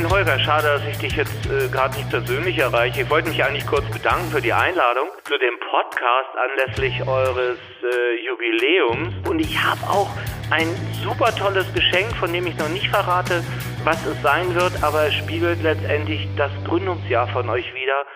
Moin Holger, schade, dass ich dich jetzt äh, gerade nicht persönlich erreiche. Ich wollte mich eigentlich kurz bedanken für die Einladung zu dem Podcast anlässlich eures äh, Jubiläums. Und ich habe auch ein super tolles Geschenk, von dem ich noch nicht verrate, was es sein wird, aber es spiegelt letztendlich das Gründungsjahr von euch wieder.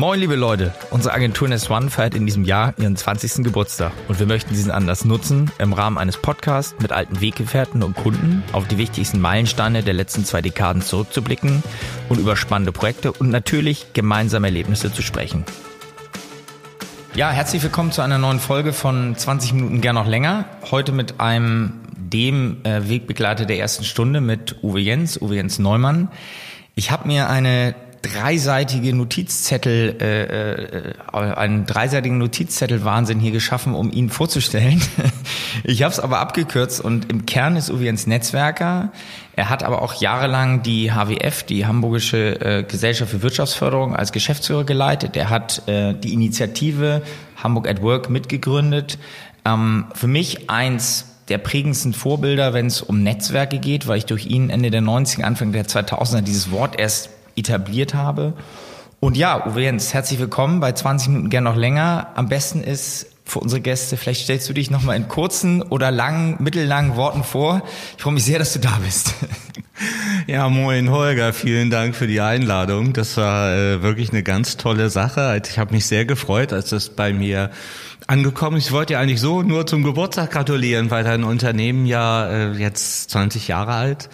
Moin, liebe Leute. Unsere Agentur Nest One feiert in diesem Jahr ihren 20. Geburtstag und wir möchten diesen Anlass nutzen, im Rahmen eines Podcasts mit alten Weggefährten und Kunden auf die wichtigsten Meilensteine der letzten zwei Dekaden zurückzublicken und über spannende Projekte und natürlich gemeinsame Erlebnisse zu sprechen. Ja, herzlich willkommen zu einer neuen Folge von 20 Minuten gern noch länger. Heute mit einem dem äh, Wegbegleiter der ersten Stunde mit Uwe Jens, Uwe Jens Neumann. Ich habe mir eine dreiseitige Notizzettel, äh, äh, einen dreiseitigen Notizzettel Wahnsinn hier geschaffen, um ihn vorzustellen. ich habe es aber abgekürzt und im Kern ist Uwe Jens Netzwerker. Er hat aber auch jahrelang die HWF, die Hamburgische äh, Gesellschaft für Wirtschaftsförderung, als Geschäftsführer geleitet. Er hat äh, die Initiative Hamburg at Work mitgegründet. Ähm, für mich eins der prägendsten Vorbilder, wenn es um Netzwerke geht, weil ich durch ihn Ende der 90er, Anfang der 2000er dieses Wort erst etabliert habe. Und ja, Uwe Jens, herzlich willkommen bei 20 Minuten gern noch länger. Am besten ist für unsere Gäste, vielleicht stellst du dich nochmal in kurzen oder langen, mittellangen Worten vor. Ich freue mich sehr, dass du da bist. Ja, moin Holger, vielen Dank für die Einladung. Das war äh, wirklich eine ganz tolle Sache. Ich habe mich sehr gefreut, als das bei mir angekommen ist. Ich wollte ja eigentlich so nur zum Geburtstag gratulieren, weil dein Unternehmen ja äh, jetzt 20 Jahre alt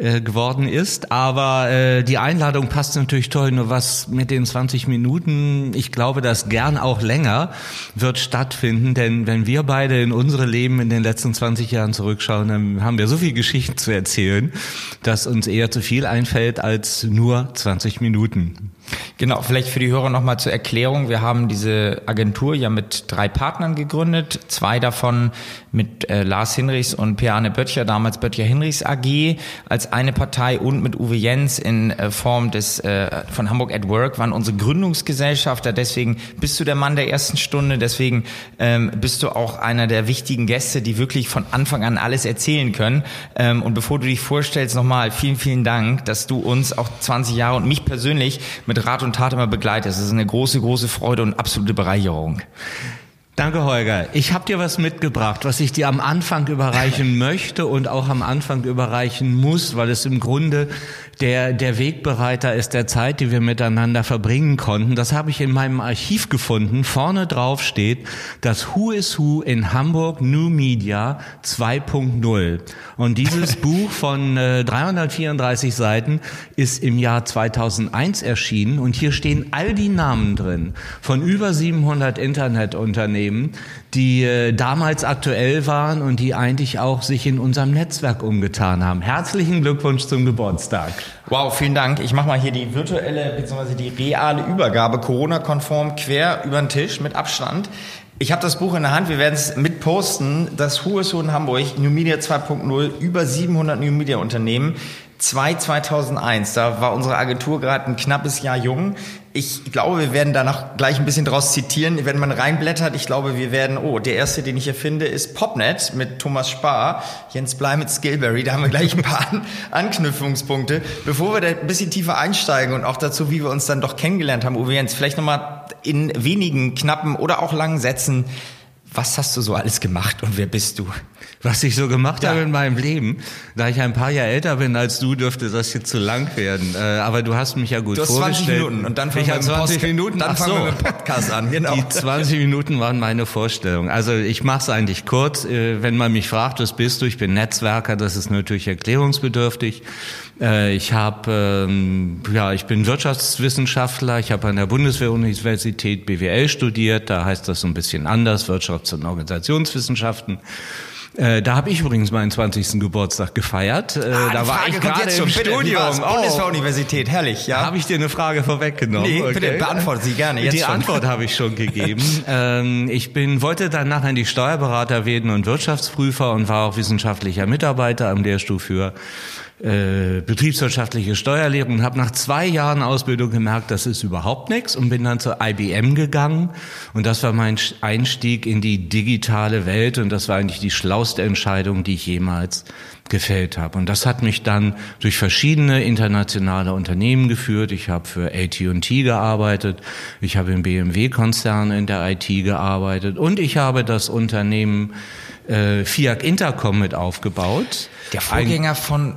äh, geworden ist. Aber äh, die Einladung passt natürlich toll. Nur was mit den 20 Minuten, ich glaube, das gern auch länger wird stattfinden. Denn wenn wir beide in unsere Leben in den letzten 20 Jahren zurückschauen, dann haben wir so viel Geschichten zu erzählen, dass uns eher zu viel einfällt als nur 20 Minuten. Genau, vielleicht für die Hörer nochmal zur Erklärung. Wir haben diese Agentur ja mit drei Partnern gegründet. Zwei davon mit äh, Lars Hinrichs und Piane Böttcher, damals Böttcher Hinrichs AG als eine Partei und mit Uwe Jens in äh, Form des äh, von Hamburg at Work waren unsere Gründungsgesellschafter. Deswegen bist du der Mann der ersten Stunde. Deswegen ähm, bist du auch einer der wichtigen Gäste, die wirklich von Anfang an alles erzählen können. Ähm, und bevor du dich vorstellst, nochmal vielen, vielen Dank, dass du uns auch 20 Jahre und mich persönlich mit Rat und Tat immer begleitest. Das ist eine große, große Freude und absolute Bereicherung. Danke, Holger. Ich habe dir was mitgebracht, was ich dir am Anfang überreichen möchte und auch am Anfang überreichen muss, weil es im Grunde der, der Wegbereiter ist der Zeit, die wir miteinander verbringen konnten. Das habe ich in meinem Archiv gefunden. Vorne drauf steht das Who is Who in Hamburg New Media 2.0. Und dieses Buch von äh, 334 Seiten ist im Jahr 2001 erschienen und hier stehen all die Namen drin von über 700 Internetunternehmen, die äh, damals aktuell waren und die eigentlich auch sich in unserem Netzwerk umgetan haben. Herzlichen Glückwunsch zum Geburtstag. Wow, vielen Dank. Ich mache mal hier die virtuelle bzw. die reale Übergabe, Corona-konform, quer über den Tisch mit Abstand. Ich habe das Buch in der Hand, wir werden es mit posten. Das Who is Who in Hamburg, New Media 2.0, über 700 New Media Unternehmen. 2 2001, da war unsere Agentur gerade ein knappes Jahr jung. Ich glaube, wir werden da noch gleich ein bisschen draus zitieren. Wenn man reinblättert, ich glaube, wir werden, oh, der erste, den ich hier finde, ist Popnet mit Thomas Spar, Jens Blei mit Skillberry. Da haben wir gleich ein paar Anknüpfungspunkte. Bevor wir da ein bisschen tiefer einsteigen und auch dazu, wie wir uns dann doch kennengelernt haben, Uwe Jens, vielleicht nochmal in wenigen knappen oder auch langen Sätzen, was hast du so alles gemacht und wer bist du? was ich so gemacht ja. habe in meinem Leben. Da ich ein paar Jahre älter bin als du, dürfte das jetzt zu lang werden. Äh, aber du hast mich ja gut du hast vorgestellt. 20 Minuten und dann fangen ich wir 20 Post Minuten. Dann fangen so. wir mit Podcast an. Genau. Die 20 Minuten waren meine Vorstellung. Also ich mache es eigentlich kurz. Äh, wenn man mich fragt, was bist du? Ich bin Netzwerker. Das ist natürlich erklärungsbedürftig. Äh, ich habe, ähm, ja, ich bin Wirtschaftswissenschaftler. Ich habe an der Bundeswehruniversität BWL studiert. Da heißt das so ein bisschen anders, Wirtschafts- und Organisationswissenschaften. Äh, da habe ich übrigens meinen 20. Geburtstag gefeiert. Äh, ah, da war ich gerade im Studium. Oh. Bundeswehruniversität, herrlich, ja. Habe ich dir eine Frage vorweggenommen? Nee, okay. bitte beantworten Sie gerne. Jetzt Die schon. Antwort habe ich schon gegeben. ähm, ich bin, wollte dann nachher die Steuerberater werden und Wirtschaftsprüfer und war auch wissenschaftlicher Mitarbeiter am Lehrstuhl für äh, betriebswirtschaftliche Steuerlehre und habe nach zwei Jahren Ausbildung gemerkt, das ist überhaupt nichts und bin dann zur IBM gegangen und das war mein Einstieg in die digitale Welt und das war eigentlich die schlauste Entscheidung, die ich jemals gefällt habe. Und das hat mich dann durch verschiedene internationale Unternehmen geführt. Ich habe für AT&T gearbeitet, ich habe im BMW-Konzern in der IT gearbeitet und ich habe das Unternehmen äh, Fiat Intercom mit aufgebaut. Der Vorgänger Ein, von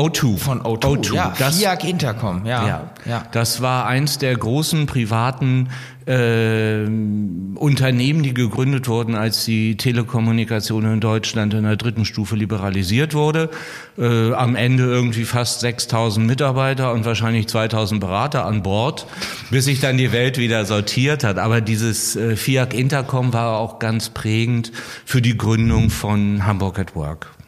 O2. Von O2, O2. ja. Das, Fiat Intercom, ja. ja. ja. Das war eins der großen privaten äh, Unternehmen, die gegründet wurden, als die Telekommunikation in Deutschland in der dritten Stufe liberalisiert wurde. Äh, am Ende irgendwie fast 6000 Mitarbeiter und wahrscheinlich 2000 Berater an Bord, bis sich dann die Welt wieder sortiert hat. Aber dieses äh, Fiat Intercom war auch ganz prägend für die Gründung von Hamburg at Work.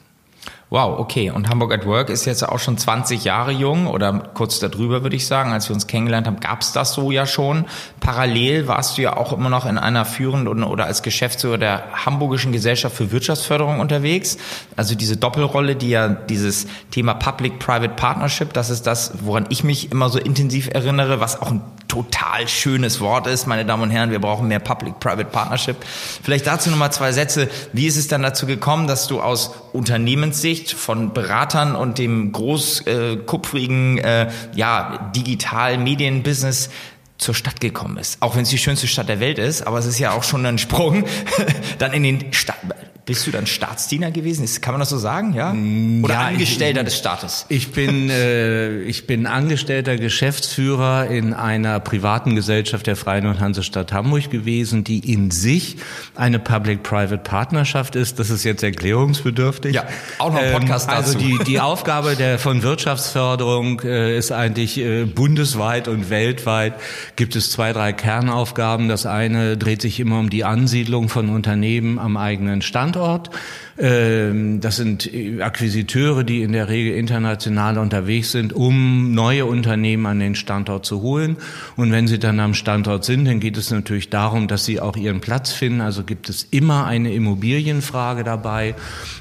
Wow, okay. Und Hamburg at Work ist jetzt auch schon 20 Jahre jung oder kurz darüber, würde ich sagen. Als wir uns kennengelernt haben, gab es das so ja schon. Parallel warst du ja auch immer noch in einer führenden oder als Geschäftsführer der Hamburgischen Gesellschaft für Wirtschaftsförderung unterwegs. Also diese Doppelrolle, die ja dieses Thema Public-Private Partnership, das ist das, woran ich mich immer so intensiv erinnere, was auch ein total schönes Wort ist, meine Damen und Herren. Wir brauchen mehr Public-Private Partnership. Vielleicht dazu nochmal zwei Sätze. Wie ist es dann dazu gekommen, dass du aus Unternehmenssicht von Beratern und dem großkupfrigen, äh, ja, digital Medienbusiness zur Stadt gekommen ist. Auch wenn es die schönste Stadt der Welt ist, aber es ist ja auch schon ein Sprung dann in den Stadt, bist du dann Staatsdiener gewesen? Kann man das so sagen, ja? Mm, Oder ja, Angestellter ich, des Staates? Ich bin, äh, ich bin Angestellter Geschäftsführer in einer privaten Gesellschaft der Freien und Hansestadt Hamburg gewesen, die in sich eine Public-Private Partnerschaft ist. Das ist jetzt erklärungsbedürftig. Ja, auch noch ein Podcast ähm, Also die, die Aufgabe der, von Wirtschaftsförderung äh, ist eigentlich äh, bundesweit und weltweit gibt es zwei, drei Kernaufgaben. Das eine dreht sich immer um die Ansiedlung von Unternehmen am eigenen Stand. Standort. Ähm, das sind Akquisiteure, die in der Regel international unterwegs sind, um neue Unternehmen an den Standort zu holen. Und wenn sie dann am Standort sind, dann geht es natürlich darum, dass sie auch ihren Platz finden. Also gibt es immer eine Immobilienfrage dabei.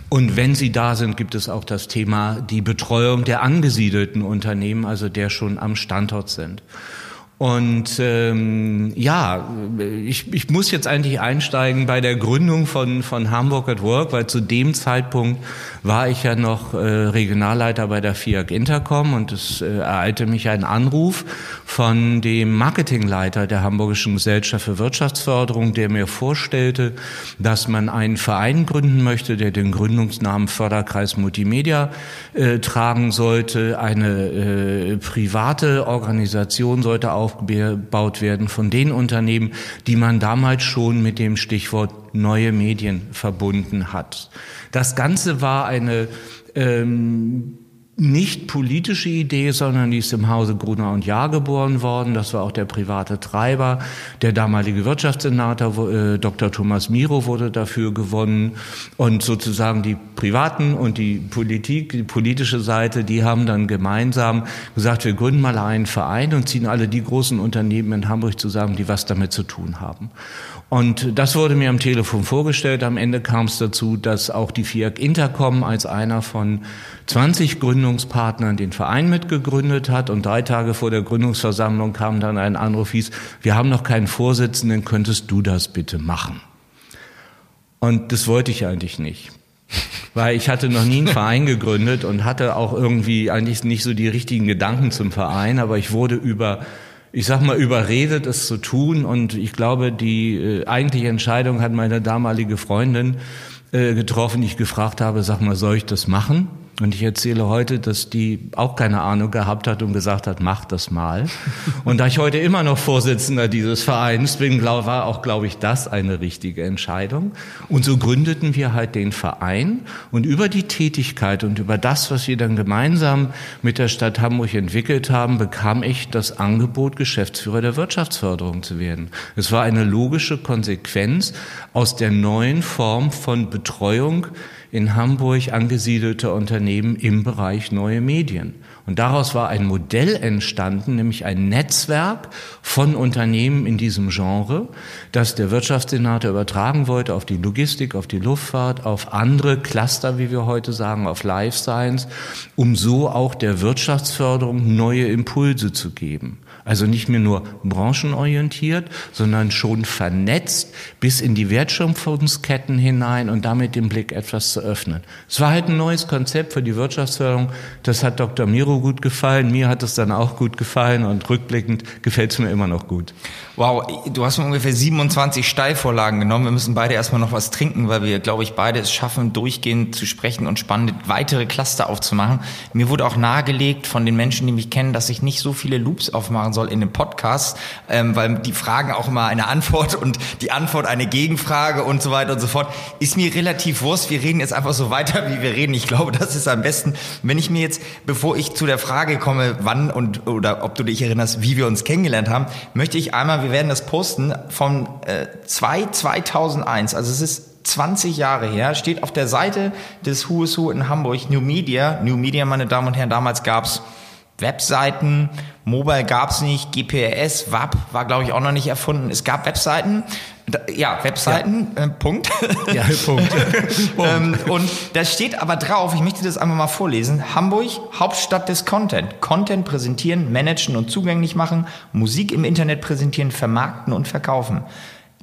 Und wenn sie da sind, gibt es auch das Thema die Betreuung der angesiedelten Unternehmen, also der schon am Standort sind. Und ähm, ja, ich, ich muss jetzt eigentlich einsteigen bei der Gründung von, von Hamburg at Work, weil zu dem Zeitpunkt war ich ja noch äh, Regionalleiter bei der FIAC Intercom und es äh, ereilte mich ein Anruf von dem Marketingleiter der Hamburgischen Gesellschaft für Wirtschaftsförderung, der mir vorstellte, dass man einen Verein gründen möchte, der den Gründungsnamen Förderkreis Multimedia äh, tragen sollte. Eine äh, private Organisation sollte aufgebaut werden von den Unternehmen, die man damals schon mit dem Stichwort neue Medien verbunden hat. Das Ganze war eine ähm, nicht politische Idee, sondern die ist im Hause Gruner und Jahr geboren worden. Das war auch der private Treiber. Der damalige Wirtschaftssenator äh, Dr. Thomas Miro wurde dafür gewonnen. Und sozusagen die Privaten und die Politik, die politische Seite, die haben dann gemeinsam gesagt, wir gründen mal einen Verein und ziehen alle die großen Unternehmen in Hamburg zusammen, die was damit zu tun haben. Und das wurde mir am Telefon vorgestellt. Am Ende kam es dazu, dass auch die FIAC Intercom als einer von 20 Gründungspartnern den Verein mitgegründet hat. Und drei Tage vor der Gründungsversammlung kam dann ein Anruf, hieß, wir haben noch keinen Vorsitzenden, könntest du das bitte machen? Und das wollte ich eigentlich nicht. Weil ich hatte noch nie einen Verein gegründet und hatte auch irgendwie eigentlich nicht so die richtigen Gedanken zum Verein, aber ich wurde über ich sag mal, überredet, es zu tun. Und ich glaube, die äh, eigentliche Entscheidung hat meine damalige Freundin äh, getroffen, die ich gefragt habe, sag mal, soll ich das machen? Und ich erzähle heute, dass die auch keine Ahnung gehabt hat und gesagt hat, mach das mal. Und da ich heute immer noch Vorsitzender dieses Vereins bin, glaub, war auch, glaube ich, das eine richtige Entscheidung. Und so gründeten wir halt den Verein. Und über die Tätigkeit und über das, was wir dann gemeinsam mit der Stadt Hamburg entwickelt haben, bekam ich das Angebot, Geschäftsführer der Wirtschaftsförderung zu werden. Es war eine logische Konsequenz aus der neuen Form von Betreuung in Hamburg angesiedelte Unternehmen im Bereich neue Medien. Und daraus war ein Modell entstanden, nämlich ein Netzwerk von Unternehmen in diesem Genre, das der Wirtschaftssenator übertragen wollte auf die Logistik, auf die Luftfahrt, auf andere Cluster, wie wir heute sagen, auf Life Science, um so auch der Wirtschaftsförderung neue Impulse zu geben. Also nicht mehr nur branchenorientiert, sondern schon vernetzt bis in die Wertschöpfungsketten hinein und damit den Blick etwas zu öffnen. Es war halt ein neues Konzept für die Wirtschaftsförderung. Das hat Dr. Miro gut gefallen. Mir hat es dann auch gut gefallen und rückblickend gefällt es mir immer noch gut. Wow, du hast mir ungefähr 27 Steilvorlagen genommen. Wir müssen beide erstmal noch was trinken, weil wir, glaube ich, beide es schaffen, durchgehend zu sprechen und spannende weitere Cluster aufzumachen. Mir wurde auch nahegelegt von den Menschen, die mich kennen, dass ich nicht so viele Loops aufmachen machen soll in dem Podcast, ähm, weil die Fragen auch immer eine Antwort und die Antwort eine Gegenfrage und so weiter und so fort. Ist mir relativ wurscht. Wir reden jetzt einfach so weiter, wie wir reden. Ich glaube, das ist am besten. Wenn ich mir jetzt, bevor ich zu der Frage komme, wann und oder ob du dich erinnerst, wie wir uns kennengelernt haben, möchte ich einmal, wir werden das posten, von äh, 2 2001, also es ist 20 Jahre her, steht auf der Seite des Who Who in Hamburg, New Media. New Media, meine Damen und Herren, damals gab's Webseiten, Mobile gab's nicht, GPRS, WAP war glaube ich auch noch nicht erfunden. Es gab Webseiten, ja, Webseiten, ja. Äh, Punkt. Ja, Punkt. ähm, und da steht aber drauf, ich möchte das einfach mal vorlesen, Hamburg, Hauptstadt des Content. Content präsentieren, managen und zugänglich machen, Musik im Internet präsentieren, vermarkten und verkaufen.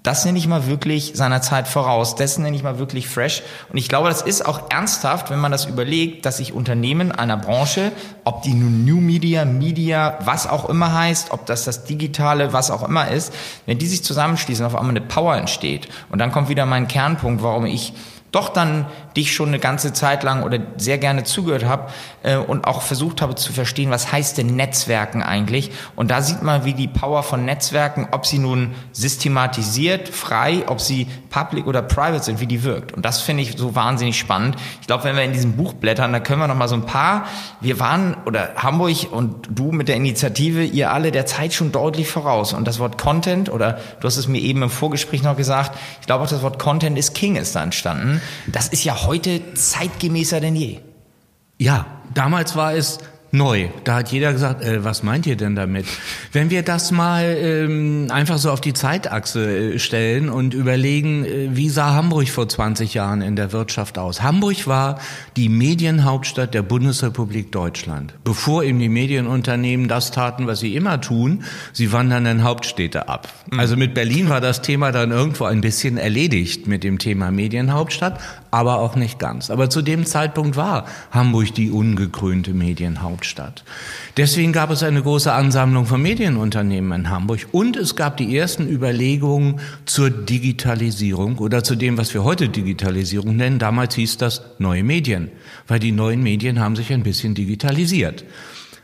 Das nenne ich mal wirklich seiner Zeit voraus. Das nenne ich mal wirklich fresh. Und ich glaube, das ist auch ernsthaft, wenn man das überlegt, dass sich Unternehmen einer Branche, ob die nun New Media, Media, was auch immer heißt, ob das das Digitale, was auch immer ist, wenn die sich zusammenschließen, auf einmal eine Power entsteht. Und dann kommt wieder mein Kernpunkt, warum ich doch dann dich schon eine ganze Zeit lang oder sehr gerne zugehört habe äh, und auch versucht habe zu verstehen, was heißt denn Netzwerken eigentlich? Und da sieht man, wie die Power von Netzwerken, ob sie nun systematisiert, frei, ob sie public oder private sind, wie die wirkt. Und das finde ich so wahnsinnig spannend. Ich glaube, wenn wir in diesem Buch blättern, da können wir noch mal so ein paar. Wir waren oder Hamburg und du mit der Initiative, ihr alle der Zeit schon deutlich voraus. Und das Wort Content oder du hast es mir eben im Vorgespräch noch gesagt. Ich glaube auch das Wort Content ist King ist da entstanden. Das ist ja heute zeitgemäßer denn je. Ja, damals war es neu. Da hat jeder gesagt, äh, was meint ihr denn damit? Wenn wir das mal ähm, einfach so auf die Zeitachse äh, stellen und überlegen, äh, wie sah Hamburg vor 20 Jahren in der Wirtschaft aus? Hamburg war die Medienhauptstadt der Bundesrepublik Deutschland. Bevor eben die Medienunternehmen das taten, was sie immer tun, sie wandern in Hauptstädte ab. Mhm. Also mit Berlin war das Thema dann irgendwo ein bisschen erledigt mit dem Thema Medienhauptstadt, aber auch nicht ganz. Aber zu dem Zeitpunkt war Hamburg die ungekrönte Medienhauptstadt. Hauptstadt. Deswegen gab es eine große Ansammlung von Medienunternehmen in Hamburg und es gab die ersten Überlegungen zur Digitalisierung oder zu dem, was wir heute Digitalisierung nennen. Damals hieß das neue Medien, weil die neuen Medien haben sich ein bisschen digitalisiert.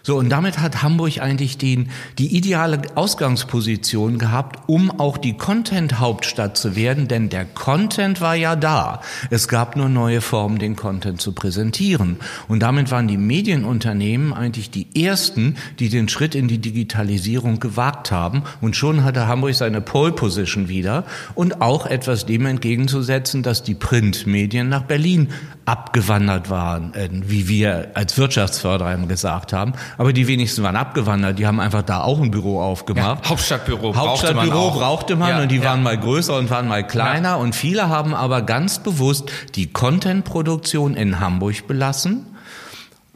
So, und damit hat Hamburg eigentlich den, die ideale Ausgangsposition gehabt, um auch die Content-Hauptstadt zu werden, denn der Content war ja da. Es gab nur neue Formen, den Content zu präsentieren. Und damit waren die Medienunternehmen eigentlich die ersten, die den Schritt in die Digitalisierung gewagt haben. Und schon hatte Hamburg seine Pole Position wieder und auch etwas dem entgegenzusetzen, dass die Printmedien nach Berlin abgewandert waren, äh, wie wir als Wirtschaftsförderer gesagt haben. Aber die wenigsten waren abgewandert. Die haben einfach da auch ein Büro aufgemacht. Ja, Hauptstadtbüro. Hauptstadtbüro brauchte man, brauchte man ja, und die ja. waren mal größer und waren mal kleiner. Und viele haben aber ganz bewusst die Contentproduktion in Hamburg belassen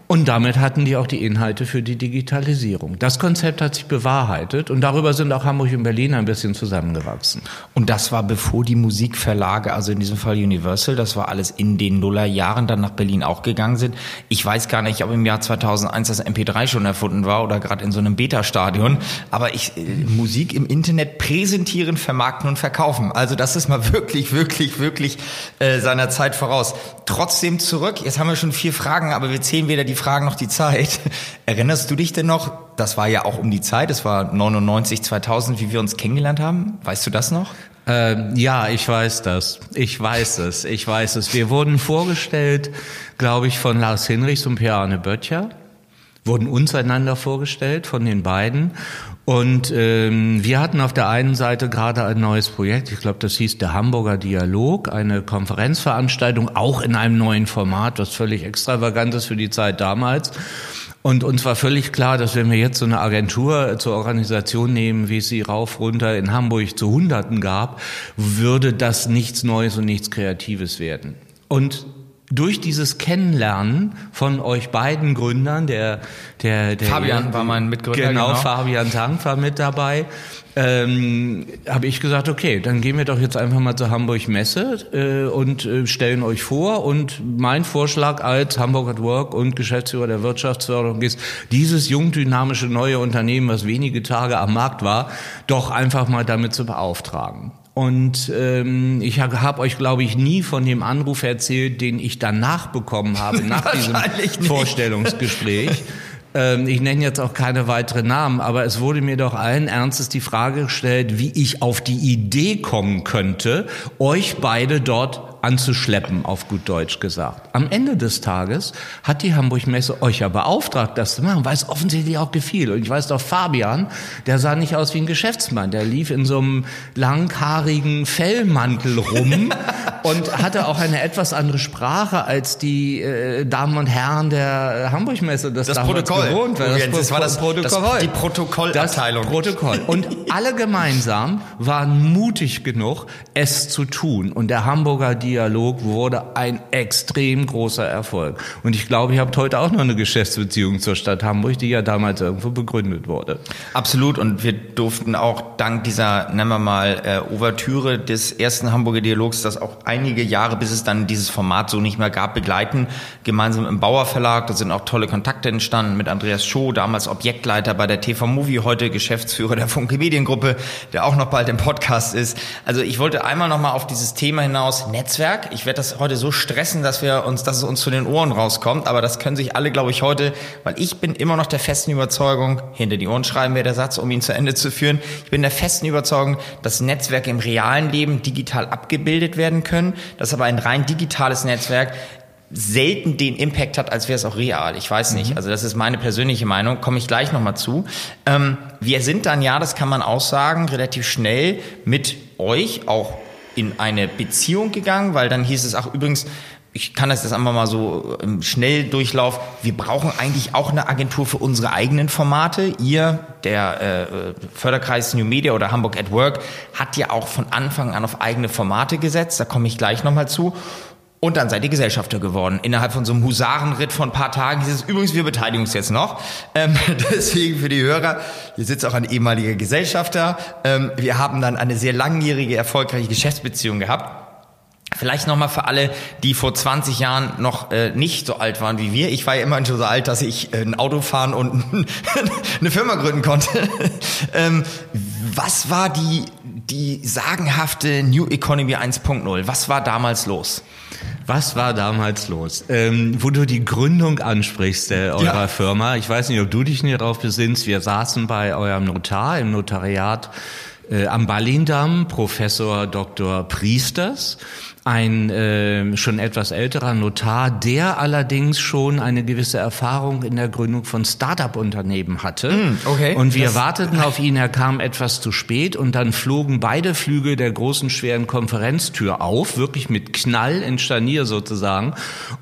und damit hatten die auch die Inhalte für die Digitalisierung. Das Konzept hat sich bewahrheitet und darüber sind auch Hamburg und Berlin ein bisschen zusammengewachsen. Und das war bevor die Musikverlage, also in diesem Fall Universal, das war alles in den Nullerjahren dann nach Berlin auch gegangen sind. Ich weiß gar nicht, ob im Jahr 2001 das MP3 schon erfunden war oder gerade in so einem Beta-Stadion, aber ich äh, Musik im Internet präsentieren, vermarkten und verkaufen. Also das ist mal wirklich, wirklich, wirklich äh, seiner Zeit voraus. Trotzdem zurück, jetzt haben wir schon vier Fragen, aber wir zählen weder die Fragen noch die Zeit. Erinnerst du dich denn noch? Das war ja auch um die Zeit, es war 99, 2000, wie wir uns kennengelernt haben. Weißt du das noch? Äh, ja, ich weiß das. Ich weiß es. Ich weiß es. Wir wurden vorgestellt, glaube ich, von Lars Hinrichs und Pierre Böttcher wurden uns einander vorgestellt von den beiden. Und ähm, wir hatten auf der einen Seite gerade ein neues Projekt, ich glaube, das hieß der Hamburger Dialog, eine Konferenzveranstaltung, auch in einem neuen Format, was völlig extravagant ist für die Zeit damals. Und uns war völlig klar, dass wenn wir jetzt so eine Agentur zur Organisation nehmen, wie es sie rauf runter in Hamburg zu Hunderten gab, würde das nichts Neues und nichts Kreatives werden. Und durch dieses Kennenlernen von euch beiden Gründern, der, der, der Fabian war mein Mitgründer. Genau, genau. Fabian Tank war mit dabei. Ähm, habe ich gesagt, okay, dann gehen wir doch jetzt einfach mal zur Hamburg Messe äh, und äh, stellen euch vor. Und mein Vorschlag als Hamburg at Work und Geschäftsführer der Wirtschaftsförderung ist, dieses jung dynamische neue Unternehmen, was wenige Tage am Markt war, doch einfach mal damit zu beauftragen. Und ähm, ich habe euch, glaube ich, nie von dem Anruf erzählt, den ich danach bekommen habe, nach diesem Vorstellungsgespräch. Ähm, ich nenne jetzt auch keine weiteren Namen, aber es wurde mir doch allen Ernstes die Frage gestellt, wie ich auf die Idee kommen könnte, euch beide dort anzuschleppen, auf gut Deutsch gesagt. Am Ende des Tages hat die Hamburg Messe euch ja beauftragt, das zu machen, weil es offensichtlich auch gefiel. Und ich weiß doch, Fabian, der sah nicht aus wie ein Geschäftsmann. Der lief in so einem langhaarigen Fellmantel rum und hatte auch eine etwas andere Sprache als die äh, Damen und Herren der Hamburg Messe. Das, das Protokoll. Gewohnt war. Das, das war das Protokoll. Das, die Protokollabteilung. Das Protokoll. Und alle gemeinsam waren mutig genug, es zu tun. Und der Hamburger Dialog wurde ein extrem großer Erfolg. Und ich glaube, ihr habt heute auch noch eine Geschäftsbeziehung zur Stadt Hamburg, die ja damals irgendwo begründet wurde. Absolut. Und wir durften auch dank dieser, nennen wir mal, äh, Ouvertüre des ersten Hamburger Dialogs, das auch einige Jahre, bis es dann dieses Format so nicht mehr gab, begleiten. Gemeinsam im Bauer Verlag. Da sind auch tolle Kontakte entstanden mit Andreas Schoh, damals Objektleiter bei der TV Movie, heute Geschäftsführer der Funke Mediengruppe, der auch noch bald im Podcast ist. Also ich wollte einmal noch mal auf dieses Thema hinaus Netzwerk Netzwerk. Ich werde das heute so stressen, dass wir uns, dass es uns zu den Ohren rauskommt. Aber das können sich alle, glaube ich, heute, weil ich bin immer noch der festen Überzeugung, hinter die Ohren schreiben wir der Satz, um ihn zu Ende zu führen. Ich bin der festen Überzeugung, dass Netzwerke im realen Leben digital abgebildet werden können, dass aber ein rein digitales Netzwerk selten den Impact hat, als wäre es auch real. Ich weiß nicht. Mhm. Also das ist meine persönliche Meinung. Komme ich gleich nochmal zu. Ähm, wir sind dann ja, das kann man auch sagen, relativ schnell mit euch auch in eine Beziehung gegangen, weil dann hieß es auch übrigens, ich kann das jetzt einfach mal so im Schnelldurchlauf. Wir brauchen eigentlich auch eine Agentur für unsere eigenen Formate. Ihr, der äh, Förderkreis New Media oder Hamburg at Work, hat ja auch von Anfang an auf eigene Formate gesetzt. Da komme ich gleich nochmal zu. Und dann seid ihr Gesellschafter geworden. Innerhalb von so einem Husarenritt von ein paar Tagen hieß es, übrigens, wir beteiligen uns jetzt noch. Ähm, deswegen für die Hörer, hier sitzt auch ein ehemaliger Gesellschafter. Ähm, wir haben dann eine sehr langjährige, erfolgreiche Geschäftsbeziehung gehabt. Vielleicht nochmal für alle, die vor 20 Jahren noch äh, nicht so alt waren wie wir. Ich war ja immerhin schon so alt, dass ich äh, ein Auto fahren und eine Firma gründen konnte. ähm, was war die, die sagenhafte New Economy 1.0? Was war damals los? Was war damals los? Ähm, wo du die Gründung ansprichst äh, eurer ja. Firma, ich weiß nicht, ob du dich nicht darauf besinnst, wir saßen bei eurem Notar im Notariat äh, am Ballindamm, Professor Dr. Priesters, ein äh, schon etwas älterer Notar, der allerdings schon eine gewisse Erfahrung in der Gründung von Start-up-Unternehmen hatte. Mm, okay. Und wir das warteten auf ihn, er kam etwas zu spät und dann flogen beide Flügel der großen schweren Konferenztür auf, wirklich mit Knall in Scharnier sozusagen.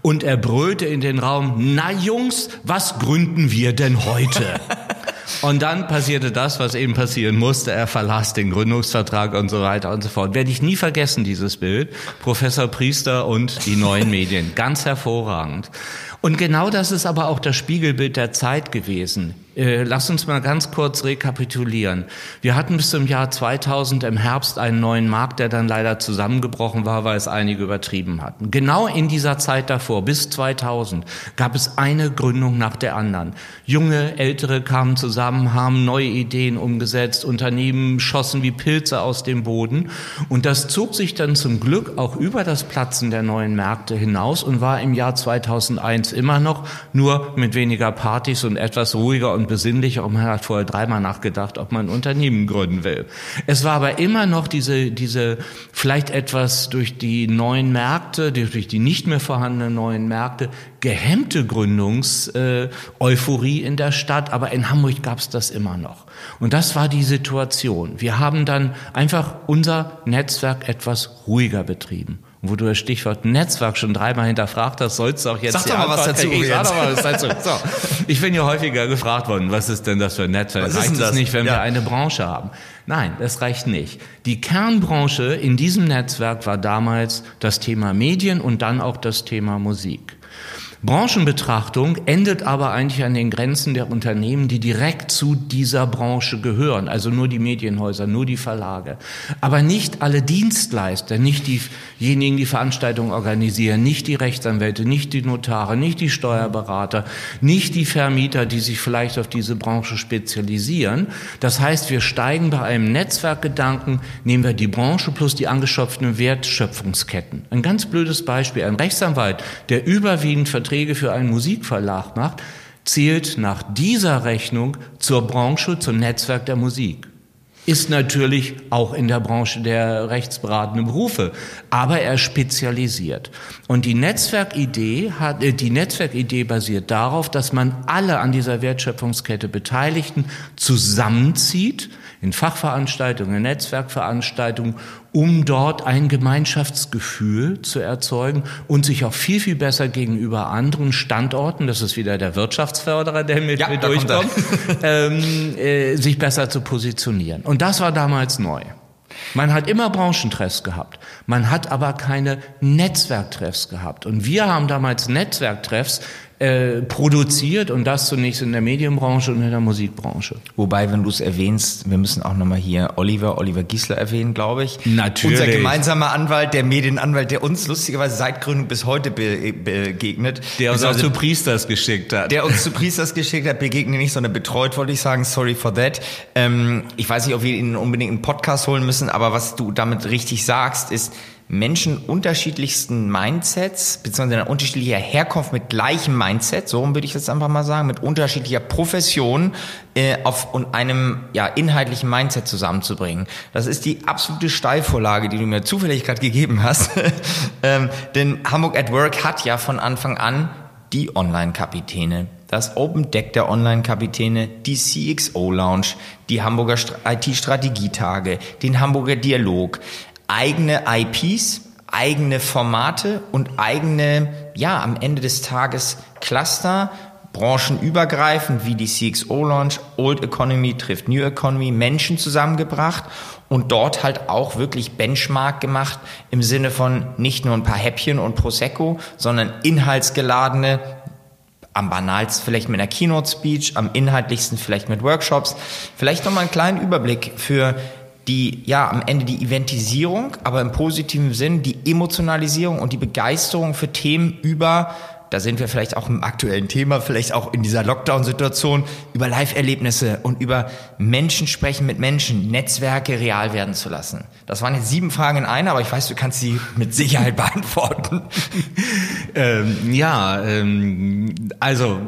Und er brüllte in den Raum, na Jungs, was gründen wir denn heute? Und dann passierte das, was eben passieren musste. Er verlas den Gründungsvertrag und so weiter und so fort. Werde ich nie vergessen, dieses Bild. Professor Priester und die neuen Medien. Ganz hervorragend. Und genau das ist aber auch das Spiegelbild der Zeit gewesen. Äh, lass uns mal ganz kurz rekapitulieren. Wir hatten bis zum Jahr 2000 im Herbst einen neuen Markt, der dann leider zusammengebrochen war, weil es einige übertrieben hatten. Genau in dieser Zeit davor, bis 2000, gab es eine Gründung nach der anderen. Junge, ältere kamen zusammen, haben neue Ideen umgesetzt, Unternehmen schossen wie Pilze aus dem Boden. Und das zog sich dann zum Glück auch über das Platzen der neuen Märkte hinaus und war im Jahr 2001 immer noch, nur mit weniger Partys und etwas ruhiger und besinnlich, auch man hat vorher dreimal nachgedacht, ob man ein Unternehmen gründen will. Es war aber immer noch diese, diese vielleicht etwas durch die neuen Märkte, durch die nicht mehr vorhandenen neuen Märkte, gehemmte Gründungs-Euphorie in der Stadt, aber in Hamburg gab es das immer noch. Und das war die Situation. Wir haben dann einfach unser Netzwerk etwas ruhiger betrieben. Wo du das Stichwort Netzwerk schon dreimal hinterfragt hast, sollst du auch jetzt Sag doch mal was dazu. Ich sag doch mal was dazu. So. Ich bin ja häufiger gefragt worden, was ist denn das für ein Netzwerk? Was reicht es das? nicht, wenn Ja. wir eine Branche haben? Nein, das reicht nicht. Die Kernbranche in diesem Netzwerk war damals das Thema Medien und dann auch das Thema Musik. Branchenbetrachtung endet aber eigentlich an den Grenzen der Unternehmen, die direkt zu dieser Branche gehören, also nur die Medienhäuser, nur die Verlage. Aber nicht alle Dienstleister, nicht diejenigen, die Veranstaltungen organisieren, nicht die Rechtsanwälte, nicht die Notare, nicht die Steuerberater, nicht die Vermieter, die sich vielleicht auf diese Branche spezialisieren. Das heißt, wir steigen bei einem Netzwerkgedanken, nehmen wir die Branche plus die angeschöpften Wertschöpfungsketten. Ein ganz blödes Beispiel. Ein Rechtsanwalt, der überwiegend Verträge für einen Musikverlag macht, zählt nach dieser Rechnung zur Branche, zum Netzwerk der Musik. Ist natürlich auch in der Branche der rechtsberatenden Berufe, aber er spezialisiert. Und die Netzwerkidee hat, äh, die Netzwerkidee basiert darauf, dass man alle an dieser Wertschöpfungskette Beteiligten zusammenzieht, in Fachveranstaltungen, in Netzwerkveranstaltungen, um dort ein Gemeinschaftsgefühl zu erzeugen und sich auch viel, viel besser gegenüber anderen Standorten, das ist wieder der Wirtschaftsförderer, der mit, Ja, mit durchkommt, ähm, äh, sich besser zu positionieren. Und das war damals neu. Man hat immer Branchentreffs gehabt. Man hat aber keine Netzwerktreffs gehabt. Und wir haben damals Netzwerktreffs äh, produziert und das zunächst in der Medienbranche und in der Musikbranche. Wobei, wenn du es erwähnst, wir müssen auch nochmal hier Oliver, Oliver Giesler erwähnen, glaube ich. Natürlich. Unser gemeinsamer Anwalt, der Medienanwalt, der uns lustigerweise seit Gründung bis heute be begegnet. Der uns auch zu Priesters geschickt hat. der uns zu Priesters geschickt hat, begegnet nicht, sondern betreut, wollte ich sagen. Sorry for that. Ähm, ich weiß nicht, ob wir ihn unbedingt einen Podcast holen müssen, aber was du damit richtig sagst, ist, Menschen unterschiedlichsten Mindsets, beziehungsweise unterschiedlicher Herkunft mit gleichem Mindset, so würde ich das einfach mal sagen, mit unterschiedlicher Profession äh, auf und einem ja inhaltlichen Mindset zusammenzubringen. Das ist die absolute Steilvorlage, die du mir zufällig gerade gegeben hast. ähm, denn Hamburg at Work hat ja von Anfang an die Online-Kapitäne, das Open Deck der Online-Kapitäne, die CXO Lounge, die Hamburger Stra- IT-Strategietage, den Hamburger Dialog, eigene IPs, eigene Formate und eigene, ja, am Ende des Tages Cluster, branchenübergreifend wie die CXO Launch, Old Economy trifft New Economy, Menschen zusammengebracht und dort halt auch wirklich Benchmark gemacht im Sinne von nicht nur ein paar Häppchen und Prosecco, sondern inhaltsgeladene, am banalsten vielleicht mit einer Keynote-Speech, am inhaltlichsten vielleicht mit Workshops. Vielleicht nochmal einen kleinen Überblick für die, ja, am Ende die Eventisierung, aber im positiven Sinn die Emotionalisierung und die Begeisterung für Themen über, da sind wir vielleicht auch im aktuellen Thema, vielleicht auch in dieser Lockdown-Situation, über Live-Erlebnisse und über Menschen sprechen mit Menschen, Netzwerke real werden zu lassen. Das waren jetzt sieben Fragen in einer, aber ich weiß, du kannst sie mit Sicherheit beantworten. Ähm, ja, ähm, also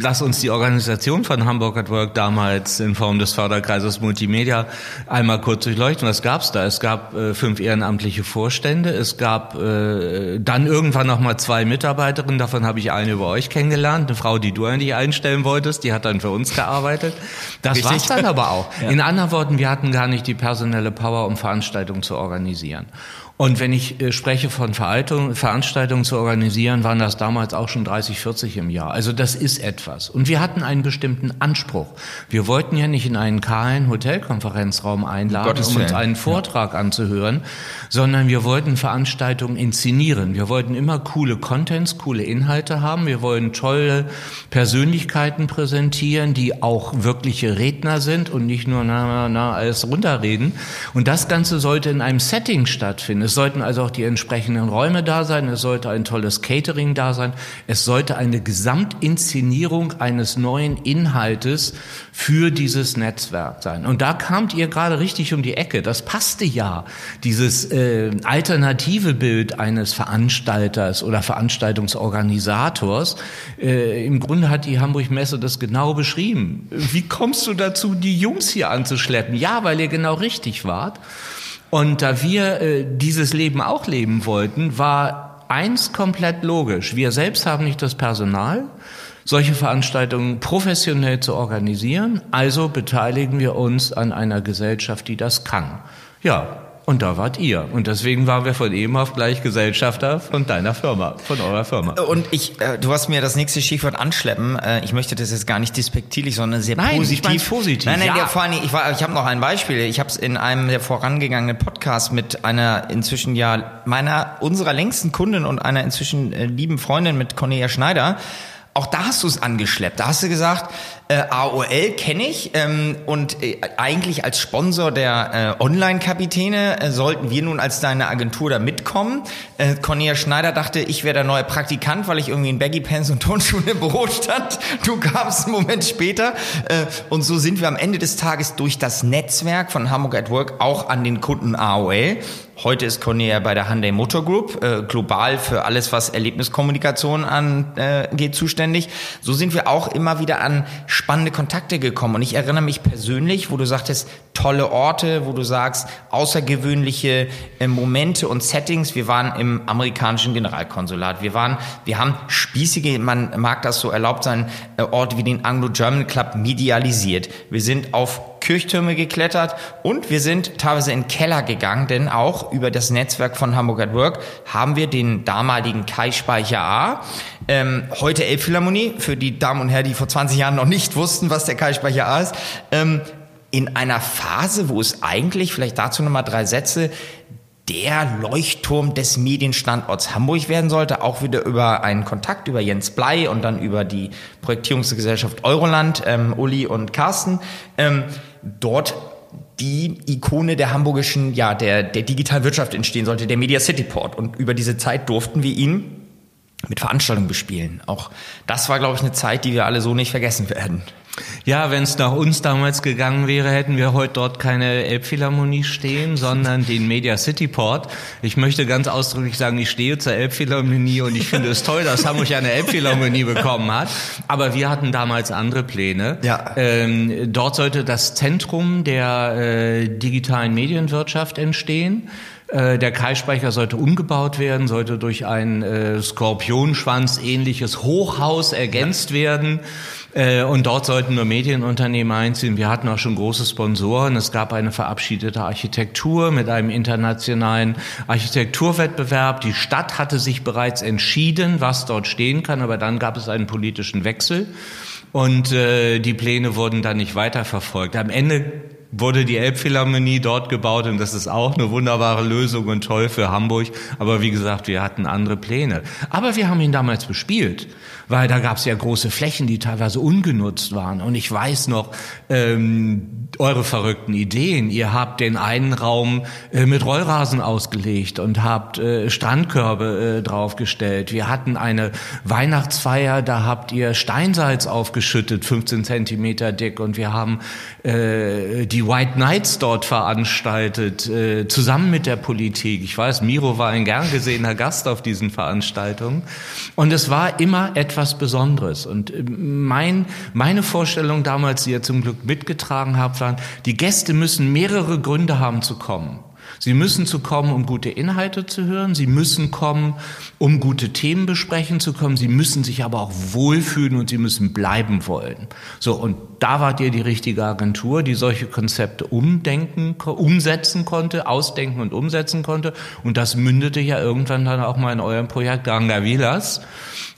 lass uns die Organisation von Hamburg at Work damals in Form des Förderkreises Multimedia einmal kurz durchleuchten. Was gab's da? Es gab äh, fünf ehrenamtliche Vorstände, es gab äh, dann irgendwann noch mal zwei Mitarbeiterinnen, davon habe ich eine über euch kennengelernt, eine Frau, die du eigentlich einstellen wolltest, die hat dann für uns gearbeitet. Das Richtig. war's dann aber auch. In anderen Worten, wir hatten gar nicht die personelle Power, um Veranstaltungen zu organisieren. Und wenn ich äh, spreche von Veranstaltungen zu organisieren, waren das damals auch schon 30, 40 im Jahr. Also das ist etwas. Und wir hatten einen bestimmten Anspruch. Wir wollten ja nicht in einen kahlen Hotelkonferenzraum einladen, Gottes um uns einen Vortrag anzuhören, sondern wir wollten Veranstaltungen inszenieren. Wir wollten immer coole Contents, coole Inhalte haben. Wir wollten tolle Persönlichkeiten präsentieren, die auch wirkliche Redner sind und nicht nur na, na, na alles runterreden. Und das Ganze sollte in einem Setting stattfinden. Es sollten also auch die entsprechenden Räume da sein. Es sollte ein tolles Catering da sein. Es sollte eine Gesamtinszenierung eines neuen Inhaltes für dieses Netzwerk sein. Und da kamt ihr gerade richtig um die Ecke. Das passte ja. Dieses äh, alternative Bild eines Veranstalters oder Veranstaltungsorganisators. Äh, Im Grunde hat die Hamburg Messe das genau beschrieben. Wie kommst du dazu, die Jungs hier anzuschleppen? Ja, weil ihr genau richtig wart. Und da wir äh, dieses Leben auch leben wollten, war eins komplett logisch. Wir selbst haben nicht das Personal, solche Veranstaltungen professionell zu organisieren, also beteiligen wir uns an einer Gesellschaft, die das kann. Ja, und da wart ihr. Und deswegen waren wir von eben auf gleich Gesellschafter von deiner Firma, von eurer Firma. Und ich, äh, du hast mir das nächste Stichwort anschleppen. Äh, ich möchte das jetzt gar nicht despektierlich, sondern sehr nein, positiv. Ich positiv. Nein, nein, ja. der, vor allem, ich, war, ich habe noch ein Beispiel. Ich habe es in einem der vorangegangenen Podcasts mit einer inzwischen ja meiner unserer längsten Kundin und einer inzwischen äh, lieben Freundin mit Cornelia Schneider auch da hast du es angeschleppt. Da hast du gesagt, äh, AOL kenne ich ähm, und äh, eigentlich als Sponsor der äh, Online-Kapitäne äh, sollten wir nun als deine Agentur da mitkommen. Äh, Cornelia Schneider dachte, ich wäre der neue Praktikant, weil ich irgendwie in Baggy Pants und Turnschuhen im Büro stand. Du kamst einen Moment später äh, und so sind wir am Ende des Tages durch das Netzwerk von Hamburg at Work auch an den Kunden AOL Heute ist Cornelia bei der Hyundai Motor Group, äh, global für alles, was Erlebniskommunikation angeht, äh, zuständig. So sind wir auch immer wieder an spannende Kontakte gekommen. Und ich erinnere mich persönlich, wo du sagtest, tolle Orte, wo du sagst, außergewöhnliche äh, Momente und Settings. Wir waren im amerikanischen Generalkonsulat. Wir waren, wir haben spießige, man mag das so erlaubt sein, äh, Orte wie den Anglo-German Club medialisiert. Wir sind auf Kirchtürme geklettert. Und wir sind teilweise in Keller gegangen, denn auch über das Netzwerk von Hamburg at Work haben wir den damaligen Kai-Speicher A, ähm, heute Elbphilharmonie, für die Damen und Herren, die vor 20 Jahren noch nicht wussten, was der Kai-Speicher A ist, ähm, in einer Phase, wo es eigentlich, vielleicht dazu nochmal drei Sätze, der Leuchtturm des Medienstandorts Hamburg werden sollte, auch wieder über einen Kontakt über Jens Blei und dann über die Projektierungsgesellschaft Euroland, ähm, Uli und Carsten, ähm, dort die Ikone der hamburgischen, ja, der, der digitalen Wirtschaft entstehen sollte, der Media City Port. Und über diese Zeit durften wir ihn mit Veranstaltungen bespielen. Auch das war, glaube ich, eine Zeit, die wir alle so nicht vergessen werden. Ja, wenn es nach uns damals gegangen wäre, hätten wir heute dort keine Elbphilharmonie stehen, sondern den Media City Port. Ich möchte ganz ausdrücklich sagen, ich stehe zur Elbphilharmonie und ich finde es toll, dass Hamburg eine Elbphilharmonie bekommen hat. Aber wir hatten damals andere Pläne. Ja. Ähm, dort sollte das Zentrum der äh, digitalen Medienwirtschaft entstehen. Äh, der Kreisspeicher sollte umgebaut werden, sollte durch ein äh, Skorpionschwanz ähnliches Hochhaus ergänzt werden. Äh, und dort sollten nur Medienunternehmen einziehen. Wir hatten auch schon große Sponsoren. Es gab eine verabschiedete Architektur mit einem internationalen Architekturwettbewerb. Die Stadt hatte sich bereits entschieden, was dort stehen kann, aber dann gab es einen politischen Wechsel und äh, die Pläne wurden dann nicht weiterverfolgt. Am Ende wurde die Elbphilharmonie dort gebaut und das ist auch eine wunderbare Lösung und toll für Hamburg. Aber wie gesagt, wir hatten andere Pläne. Aber wir haben ihn damals bespielt, weil da gab es ja große Flächen, die teilweise ungenutzt waren. Und ich weiß noch, ähm, eure verrückten Ideen. Ihr habt den einen Raum äh, mit Rollrasen ausgelegt und habt äh, Strandkörbe äh, draufgestellt. Wir hatten eine Weihnachtsfeier, da habt ihr Steinsalz aufgeschüttet, 15 Zentimeter dick. Und wir haben äh, die White Nights dort veranstaltet, äh, zusammen mit der Politik. Ich weiß, Miro war ein gern gesehener Gast auf diesen Veranstaltungen. Und es war immer etwas Besonderes. Und äh, mein, meine Vorstellung damals, die ihr zum Glück mitgetragen habt, waren, die Gäste müssen mehrere Gründe haben zu kommen. Sie müssen zu kommen, um gute Inhalte zu hören. Sie müssen kommen, um gute Themen besprechen zu kommen. Sie müssen sich aber auch wohlfühlen und sie müssen bleiben wollen. So, und da wart ihr die richtige Agentur, die solche Konzepte umdenken, umsetzen konnte, ausdenken und umsetzen konnte. Und das mündete ja irgendwann dann auch mal in eurem Projekt Gangavilas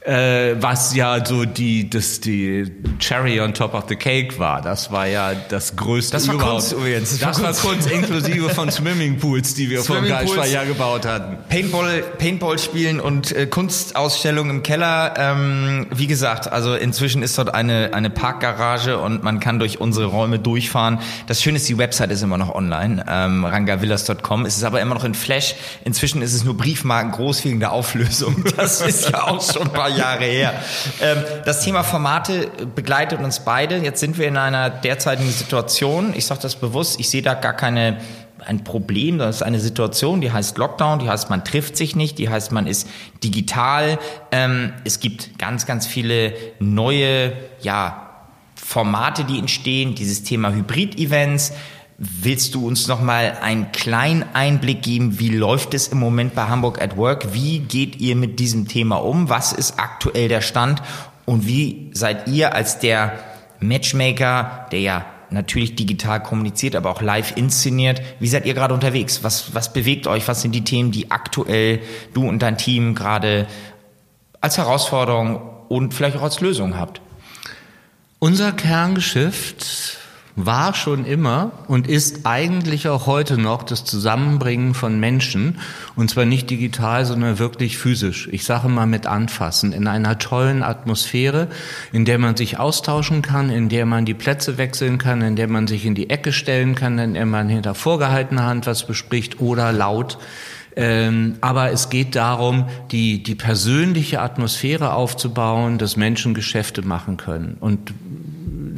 äh, was ja so die, das, die Cherry on top of the cake war. Das war ja das größte Das war überhaupt. Kunst übrigens. Das, das war Kunst inklusive von Swimmingpools, die wir vom Geistfeuer gebaut hatten. Paintball, Paintball spielen und äh, Kunstausstellung im Keller. Ähm, wie gesagt, also inzwischen ist dort eine, eine Parkgarage und man kann durch unsere Räume durchfahren. Das Schöne ist, die Website ist immer noch online, ähm, rangavillas.com. Es ist aber immer noch in Flash. Inzwischen ist es nur Briefmarken groß wegen der Auflösung. Das ist ja auch schon ein paar Jahre her. Ähm, das Thema Formate begleitet uns beide. Jetzt sind wir in einer derzeitigen Situation. Ich sage das bewusst. Ich sehe da gar keine ein Problem, das ist eine Situation, die heißt Lockdown, die heißt, man trifft sich nicht, die heißt, man ist digital. Ähm, es gibt ganz, ganz viele neue, ja, Formate, die entstehen, dieses Thema Hybrid-Events. Willst du uns noch mal einen kleinen Einblick geben, wie läuft es im Moment bei Hamburg at Work? Wie geht ihr mit diesem Thema um? Was ist aktuell der Stand? Und wie seid ihr als der Matchmaker, der ja natürlich digital kommuniziert, aber auch live inszeniert. Wie seid ihr gerade unterwegs? Was, was bewegt euch? Was sind die Themen, die aktuell du und dein Team gerade als Herausforderung und vielleicht auch als Lösung habt? Unser Kerngeschäft war schon immer und ist eigentlich auch heute noch das Zusammenbringen von Menschen und zwar nicht digital, sondern wirklich physisch. Ich sage mal mit anfassen in einer tollen Atmosphäre, in der man sich austauschen kann, in der man die Plätze wechseln kann, in der man sich in die Ecke stellen kann, in der man hinter vorgehaltener Hand was bespricht oder laut ähm, aber es geht darum, die, die persönliche Atmosphäre aufzubauen, dass Menschen Geschäfte machen können. Und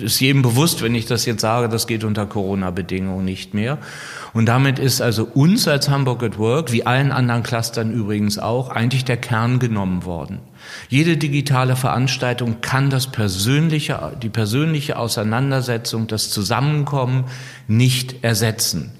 ist jedem bewusst, wenn ich das jetzt sage, das geht unter Corona-Bedingungen nicht mehr. Und damit ist also uns als Hamburg at Work, wie allen anderen Clustern übrigens auch, eigentlich der Kern genommen worden. Jede digitale Veranstaltung kann das persönliche, die persönliche Auseinandersetzung, das Zusammenkommen nicht ersetzen.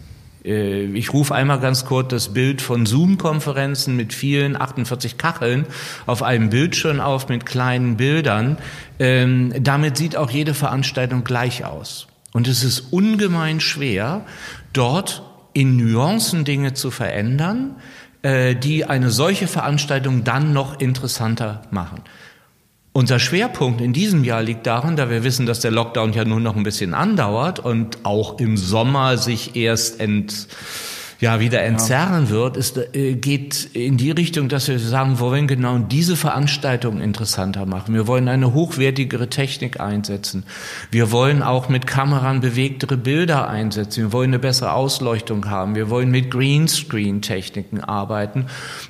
Äh, ich rufe einmal ganz kurz das Bild von Zoom-Konferenzen mit vielen 48 Kacheln auf einem Bildschirm auf mit kleinen Bildern. Ähm, damit sieht auch jede Veranstaltung gleich aus. Und es ist ungemein schwer, dort in Nuancen Dinge zu verändern, äh, die eine solche Veranstaltung dann noch interessanter machen. Unser Schwerpunkt in diesem Jahr liegt darin, da wir wissen, dass der Lockdown ja nur noch ein bisschen andauert und auch im Sommer sich erst ent, ja wieder entzerren ja. wird, ist, äh, geht in die Richtung, dass wir sagen, wir wollen genau diese Veranstaltung interessanter machen. Wir wollen eine hochwertigere Technik einsetzen. Wir wollen auch mit Kameran bewegtere Bilder einsetzen. Wir wollen eine bessere Ausleuchtung haben. Wir wollen mit Greenscreen-Techniken arbeiten,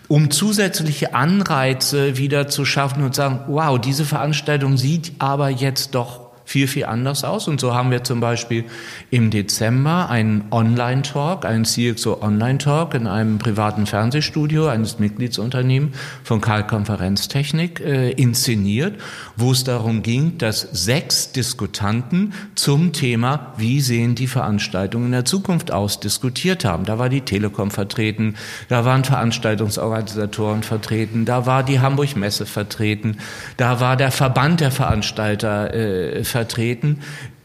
um zusätzliche Anreize wieder zu schaffen und sagen, wow, diese Veranstaltung sieht aber jetzt doch viel, viel anders aus. Und so haben wir zum Beispiel im Dezember einen Online-Talk, einen CXO Online-Talk in einem privaten Fernsehstudio eines Mitgliedsunternehmens von Karl Konferenztechnik äh, inszeniert, wo es darum ging, dass sechs Diskutanten zum Thema, wie sehen die Veranstaltungen in der Zukunft aus, diskutiert haben. Da war die Telekom vertreten, da waren Veranstaltungsorganisatoren vertreten, da war die Hamburg Messe vertreten, da war der Verband der Veranstalter äh, vertreten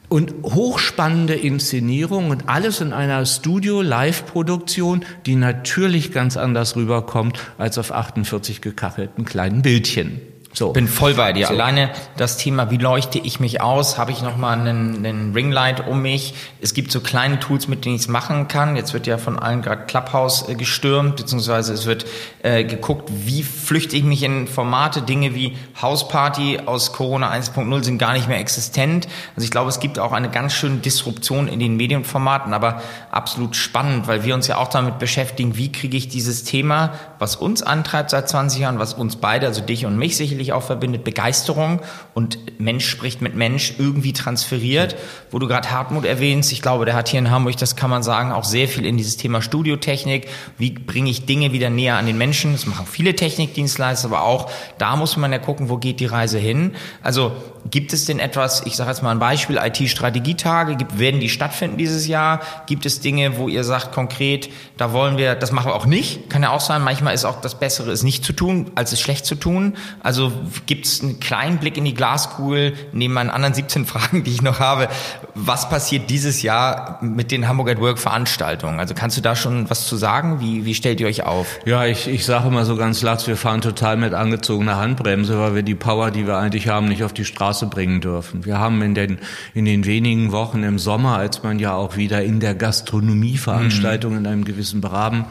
und hochspannende Inszenierung und alles in einer Studio-Live-Produktion, die natürlich ganz anders rüberkommt als auf 48 gekachelten kleinen Bildchen. So. Bin voll bei dir. So. Alleine das Thema, wie leuchte ich mich aus, habe ich nochmal einen, einen Ringlight um mich. Es gibt so kleine Tools, mit denen ich es machen kann. Jetzt wird ja von allen gerade Clubhouse äh, gestürmt, beziehungsweise es wird äh, geguckt, wie flüchte ich mich in Formate. Dinge wie Hausparty aus Corona 1.0 sind gar nicht mehr existent. Also ich glaube, es gibt auch eine ganz schöne Disruption in den Medienformaten, aber absolut spannend, weil wir uns ja auch damit beschäftigen, wie kriege ich dieses Thema, was uns antreibt seit 20 Jahren, was uns beide, also dich und mich sicherlich sicherlich auch verbindet, Begeisterung und Mensch spricht mit Mensch irgendwie transferiert. Wo du gerade Hartmut erwähnst, ich glaube, der hat hier in Hamburg, das kann man sagen, auch sehr viel in dieses Thema Studiotechnik. Wie bringe ich Dinge wieder näher an den Menschen? Das machen viele Technikdienstleister, aber auch da muss man ja gucken, wo geht die Reise hin. Also gibt es denn etwas, ich sage jetzt mal ein Beispiel, IT-Strategietage, werden die stattfinden dieses Jahr? Gibt es Dinge, wo ihr sagt konkret, da wollen wir, das machen wir auch nicht? Kann ja auch sein, manchmal ist auch das Bessere, es nicht zu tun, als es schlecht zu tun. Also gibt es einen kleinen Blick in die Glaskugel, neben meinen anderen 17 Fragen, die ich noch habe, was passiert dieses Jahr mit den Hamburg at Work Veranstaltungen? Also kannst du da schon was zu sagen? Wie, wie stellt ihr euch auf? Ja, ich, ich sage immer so ganz lax, wir fahren total mit angezogener Handbremse, weil wir die Power, die wir eigentlich haben, nicht auf die Straße bringen dürfen. Wir haben in den, in den wenigen Wochen im Sommer, als man ja auch wieder in der Gastronomie Veranstaltungen mhm. in einem gewissen Rahmen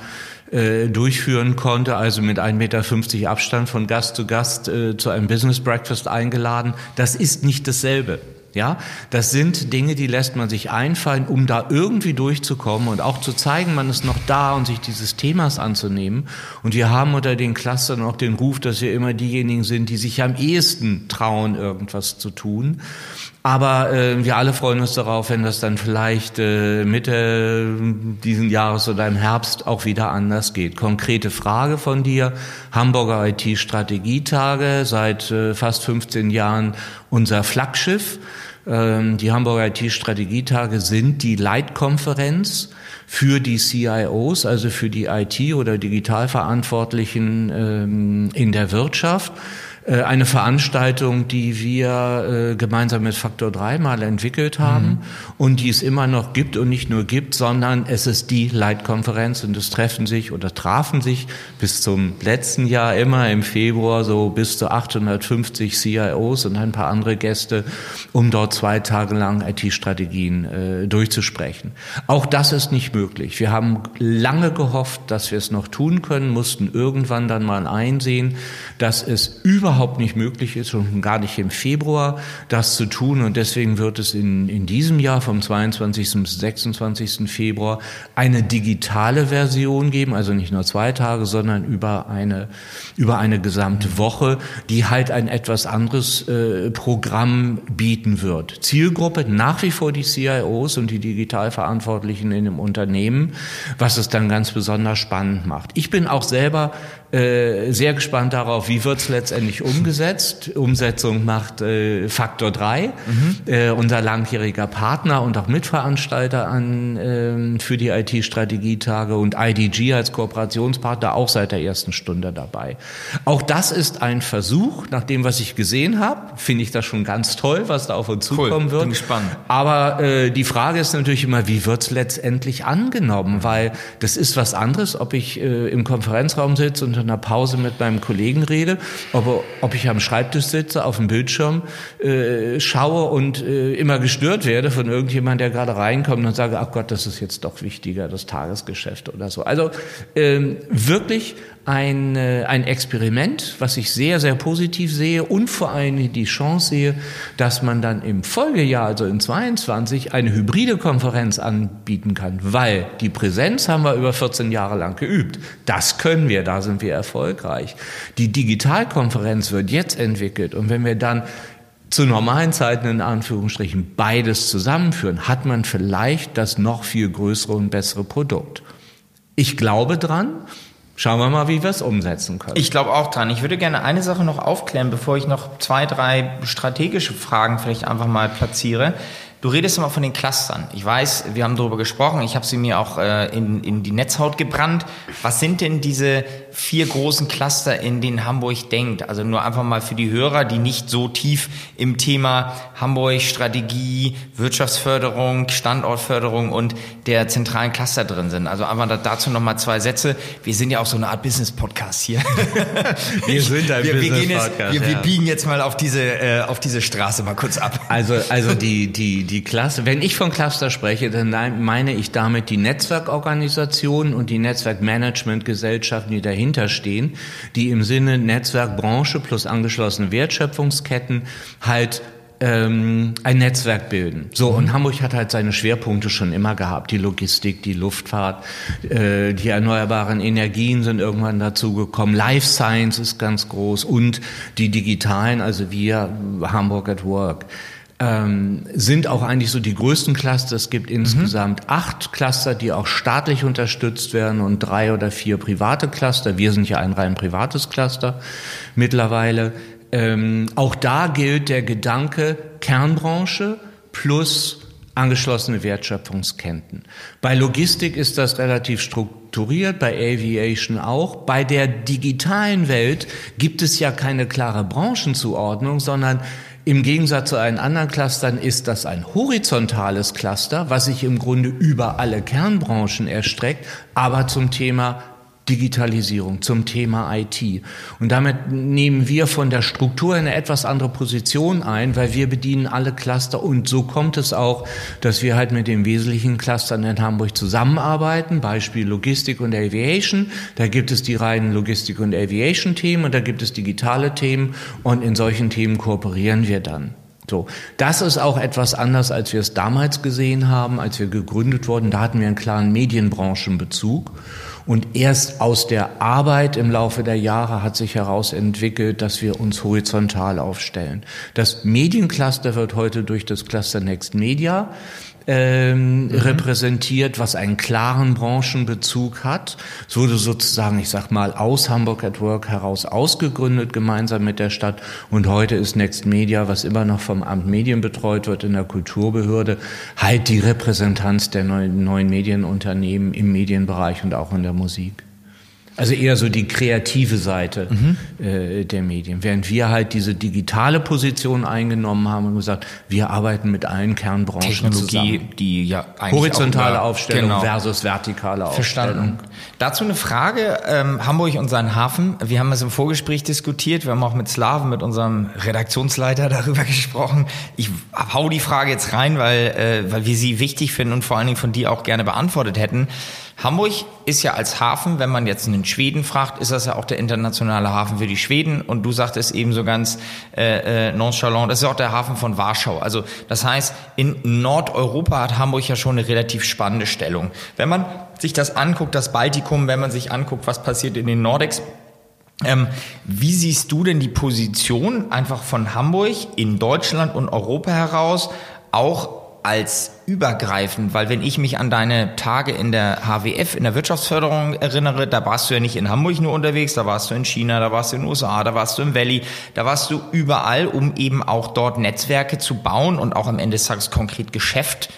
äh, durchführen konnte, also mit 1,50 Meter Abstand von Gast zu Gast äh, zu einem Business Breakfast eingeladen. Das ist nicht dasselbe. Ja, das sind Dinge, die lässt man sich einfallen, um da irgendwie durchzukommen und auch zu zeigen, man ist noch da und sich dieses Themas anzunehmen. Und wir haben unter den Clustern auch den Ruf, dass wir immer diejenigen sind, die sich am ehesten trauen, irgendwas zu tun. Aber äh, wir alle freuen uns darauf, wenn das dann vielleicht äh, Mitte diesen Jahres oder im Herbst auch wieder anders geht. Konkrete Frage von dir. Hamburger IT-Strategietage, seit äh, fast 15 Jahren unser Flaggschiff. Ähm, die Hamburger IT-Strategietage sind die Leitkonferenz für die CIOs, also für die IT- oder Digitalverantwortlichen ähm, in der Wirtschaft. Äh, eine Veranstaltung, die wir äh, gemeinsam mit Faktor 3 mal entwickelt haben mhm. und die es immer noch gibt und nicht nur gibt, sondern es ist die Leitkonferenz und es treffen sich oder trafen sich bis zum letzten Jahr immer im Februar so bis zu 850 CIOs und ein paar andere Gäste, um dort zwei Tage lang IT-Strategien äh, durchzusprechen. Auch das ist nicht möglich. Wir haben lange gehofft, dass wir es noch tun können, mussten irgendwann dann mal einsehen, dass es über überhaupt nicht möglich ist und gar nicht im Februar das zu tun. Und deswegen wird es in, in diesem Jahr vom 22. bis 26. Februar eine digitale Version geben, also nicht nur zwei Tage, sondern über eine, über eine gesamte Woche, die halt ein etwas anderes äh, Programm bieten wird. Zielgruppe nach wie vor die CIOs und die Digitalverantwortlichen in dem Unternehmen, was es dann ganz besonders spannend macht. Ich bin auch selber äh, sehr gespannt darauf, wie wird es letztendlich umgesetzt. Umsetzung macht äh, Faktor 3, mhm. äh, unser langjähriger Partner und auch Mitveranstalter an, äh, für die IT-Strategietage und IDG als Kooperationspartner auch seit der ersten Stunde dabei. Auch das ist ein Versuch, nach dem, was ich gesehen habe, finde ich das schon ganz toll, was da auf uns zukommen cool, wird. Bin gespannt. Aber äh, die Frage ist natürlich immer, wie wird es letztendlich angenommen? Weil das ist was anderes, ob ich äh, im Konferenzraum sitze und einer Pause mit meinem Kollegen rede, ob, ob ich am Schreibtisch sitze, auf dem Bildschirm äh, schaue und äh, immer gestört werde von irgendjemand, der gerade reinkommt und sage, ach Gott, das ist jetzt doch wichtiger, das Tagesgeschäft oder so. Also ähm, wirklich ein, äh, ein Experiment, was ich sehr, sehr positiv sehe und vor allem die Chance sehe, dass man dann im Folgejahr, also in 22, eine hybride Konferenz anbieten kann, weil die Präsenz haben wir über 14 Jahre lang geübt. Das können wir, da sind wir erfolgreich. Die Digitalkonferenz wird jetzt entwickelt und wenn wir dann zu normalen Zeiten in Anführungsstrichen beides zusammenführen, hat man vielleicht das noch viel größere und bessere Produkt. Ich glaube dran, Schauen wir mal, wie wir es umsetzen können. Ich glaube auch dran. Ich würde gerne eine Sache noch aufklären, bevor ich noch zwei, drei strategische Fragen vielleicht einfach mal platziere. Du redest immer von den Clustern. Ich weiß, wir haben darüber gesprochen. Ich habe sie mir auch äh, in, in die Netzhaut gebrannt. Was sind denn diese vier großen Cluster, in denen Hamburg denkt? Also nur einfach mal für die Hörer, die nicht so tief im Thema Hamburg Strategie, Wirtschaftsförderung, Standortförderung und der zentralen Cluster drin sind. Also einfach dazu noch mal zwei Sätze. Wir sind ja auch so eine Art Business-Podcast hier. wir sind ein Business-Podcast. Wir, wir, wir, biegen jetzt mal auf diese äh, auf diese Straße mal kurz ab. Also also die die die Cluster, wenn ich von Cluster spreche, dann meine ich damit die Netzwerkorganisationen und die Netzwerkmanagementgesellschaften, die dahinter stehen, die im Sinne Netzwerkbranche plus angeschlossene Wertschöpfungsketten halt ähm, ein Netzwerk bilden. So, und. Hamburg hat halt seine Schwerpunkte schon immer gehabt. Die Logistik, die Luftfahrt, äh, die erneuerbaren Energien sind irgendwann dazugekommen. Life Science ist ganz groß und die digitalen, also wir Hamburg at Work ähm, sind auch eigentlich so die größten Cluster. Es gibt insgesamt mhm. acht Cluster, die auch staatlich unterstützt werden und drei oder vier private Cluster. Wir sind ja ein rein privates Cluster mittlerweile. Ähm, auch da gilt der Gedanke Kernbranche plus angeschlossene Wertschöpfungsketten. Bei Logistik ist das relativ strukturiert, bei Aviation auch. Bei der digitalen Welt gibt es ja keine klare Branchenzuordnung, sondern im Gegensatz zu allen anderen Clustern ist das ein horizontales Cluster, was sich im Grunde über alle Kernbranchen erstreckt, aber zum Thema Digitalisierung, zum Thema IT. Und damit nehmen wir von der Struktur eine etwas andere Position ein, weil wir bedienen alle Cluster und so kommt es auch, dass wir halt mit den wesentlichen Clustern in Hamburg zusammenarbeiten, Beispiel Logistik und Aviation. Da gibt es die reinen Logistik- und Aviation-Themen und da gibt es digitale Themen und in solchen Themen kooperieren wir dann. So, das ist auch etwas anders, als wir es damals gesehen haben, als wir gegründet wurden. Da hatten wir einen klaren Medienbranchenbezug. Und erst aus der Arbeit im Laufe der Jahre hat sich herausentwickelt, dass wir uns horizontal aufstellen. Das Mediencluster wird heute durch das Cluster Next Media ähm, mhm. repräsentiert, was einen klaren Branchenbezug hat. Es wurde sozusagen, ich sag mal, aus Hamburg at Work heraus ausgegründet, gemeinsam mit der Stadt. Und heute ist Next Media, was immer noch vom Amt Medien betreut wird in der Kulturbehörde, halt die Repräsentanz der neuen, neuen Medienunternehmen im Medienbereich und auch in der Musik. Also eher so die kreative Seite mhm. äh, der Medien. Während wir halt diese digitale Position eingenommen haben und gesagt, wir arbeiten mit allen Kernbranchen Technologie, zusammen. die ja eigentlich horizontale über, Aufstellung genau. versus vertikale Verstanden. Aufstellung. Dazu eine Frage, ähm, Hamburg und sein Hafen. Wir haben es im Vorgespräch diskutiert, wir haben auch mit Slaven, mit unserem Redaktionsleiter darüber gesprochen. Ich hau die Frage jetzt rein, weil, äh, weil wir sie wichtig finden und vor allen Dingen von dir auch gerne beantwortet hätten. Hamburg ist ja als Hafen, wenn man jetzt einen Schweden fragt, ist das ja auch der internationale Hafen für die Schweden. Und du sagtest eben so ganz äh, äh, nonchalant, das ist ja auch der Hafen von Warschau. Also das heißt, in Nordeuropa hat Hamburg ja schon eine relativ spannende Stellung. Wenn man sich das anguckt, das Baltikum, wenn man sich anguckt, was passiert in den Nordics, ähm, wie siehst du denn die Position einfach von Hamburg in Deutschland und Europa heraus, auch als übergreifend, weil wenn ich mich an deine Tage in der HWF, in der Wirtschaftsförderung erinnere, da warst du ja nicht in Hamburg nur unterwegs, da warst du in China, da warst du in den USA, da warst du im Valley, da warst du überall, um eben auch dort Netzwerke zu bauen und auch am Ende des Tages konkret Geschäft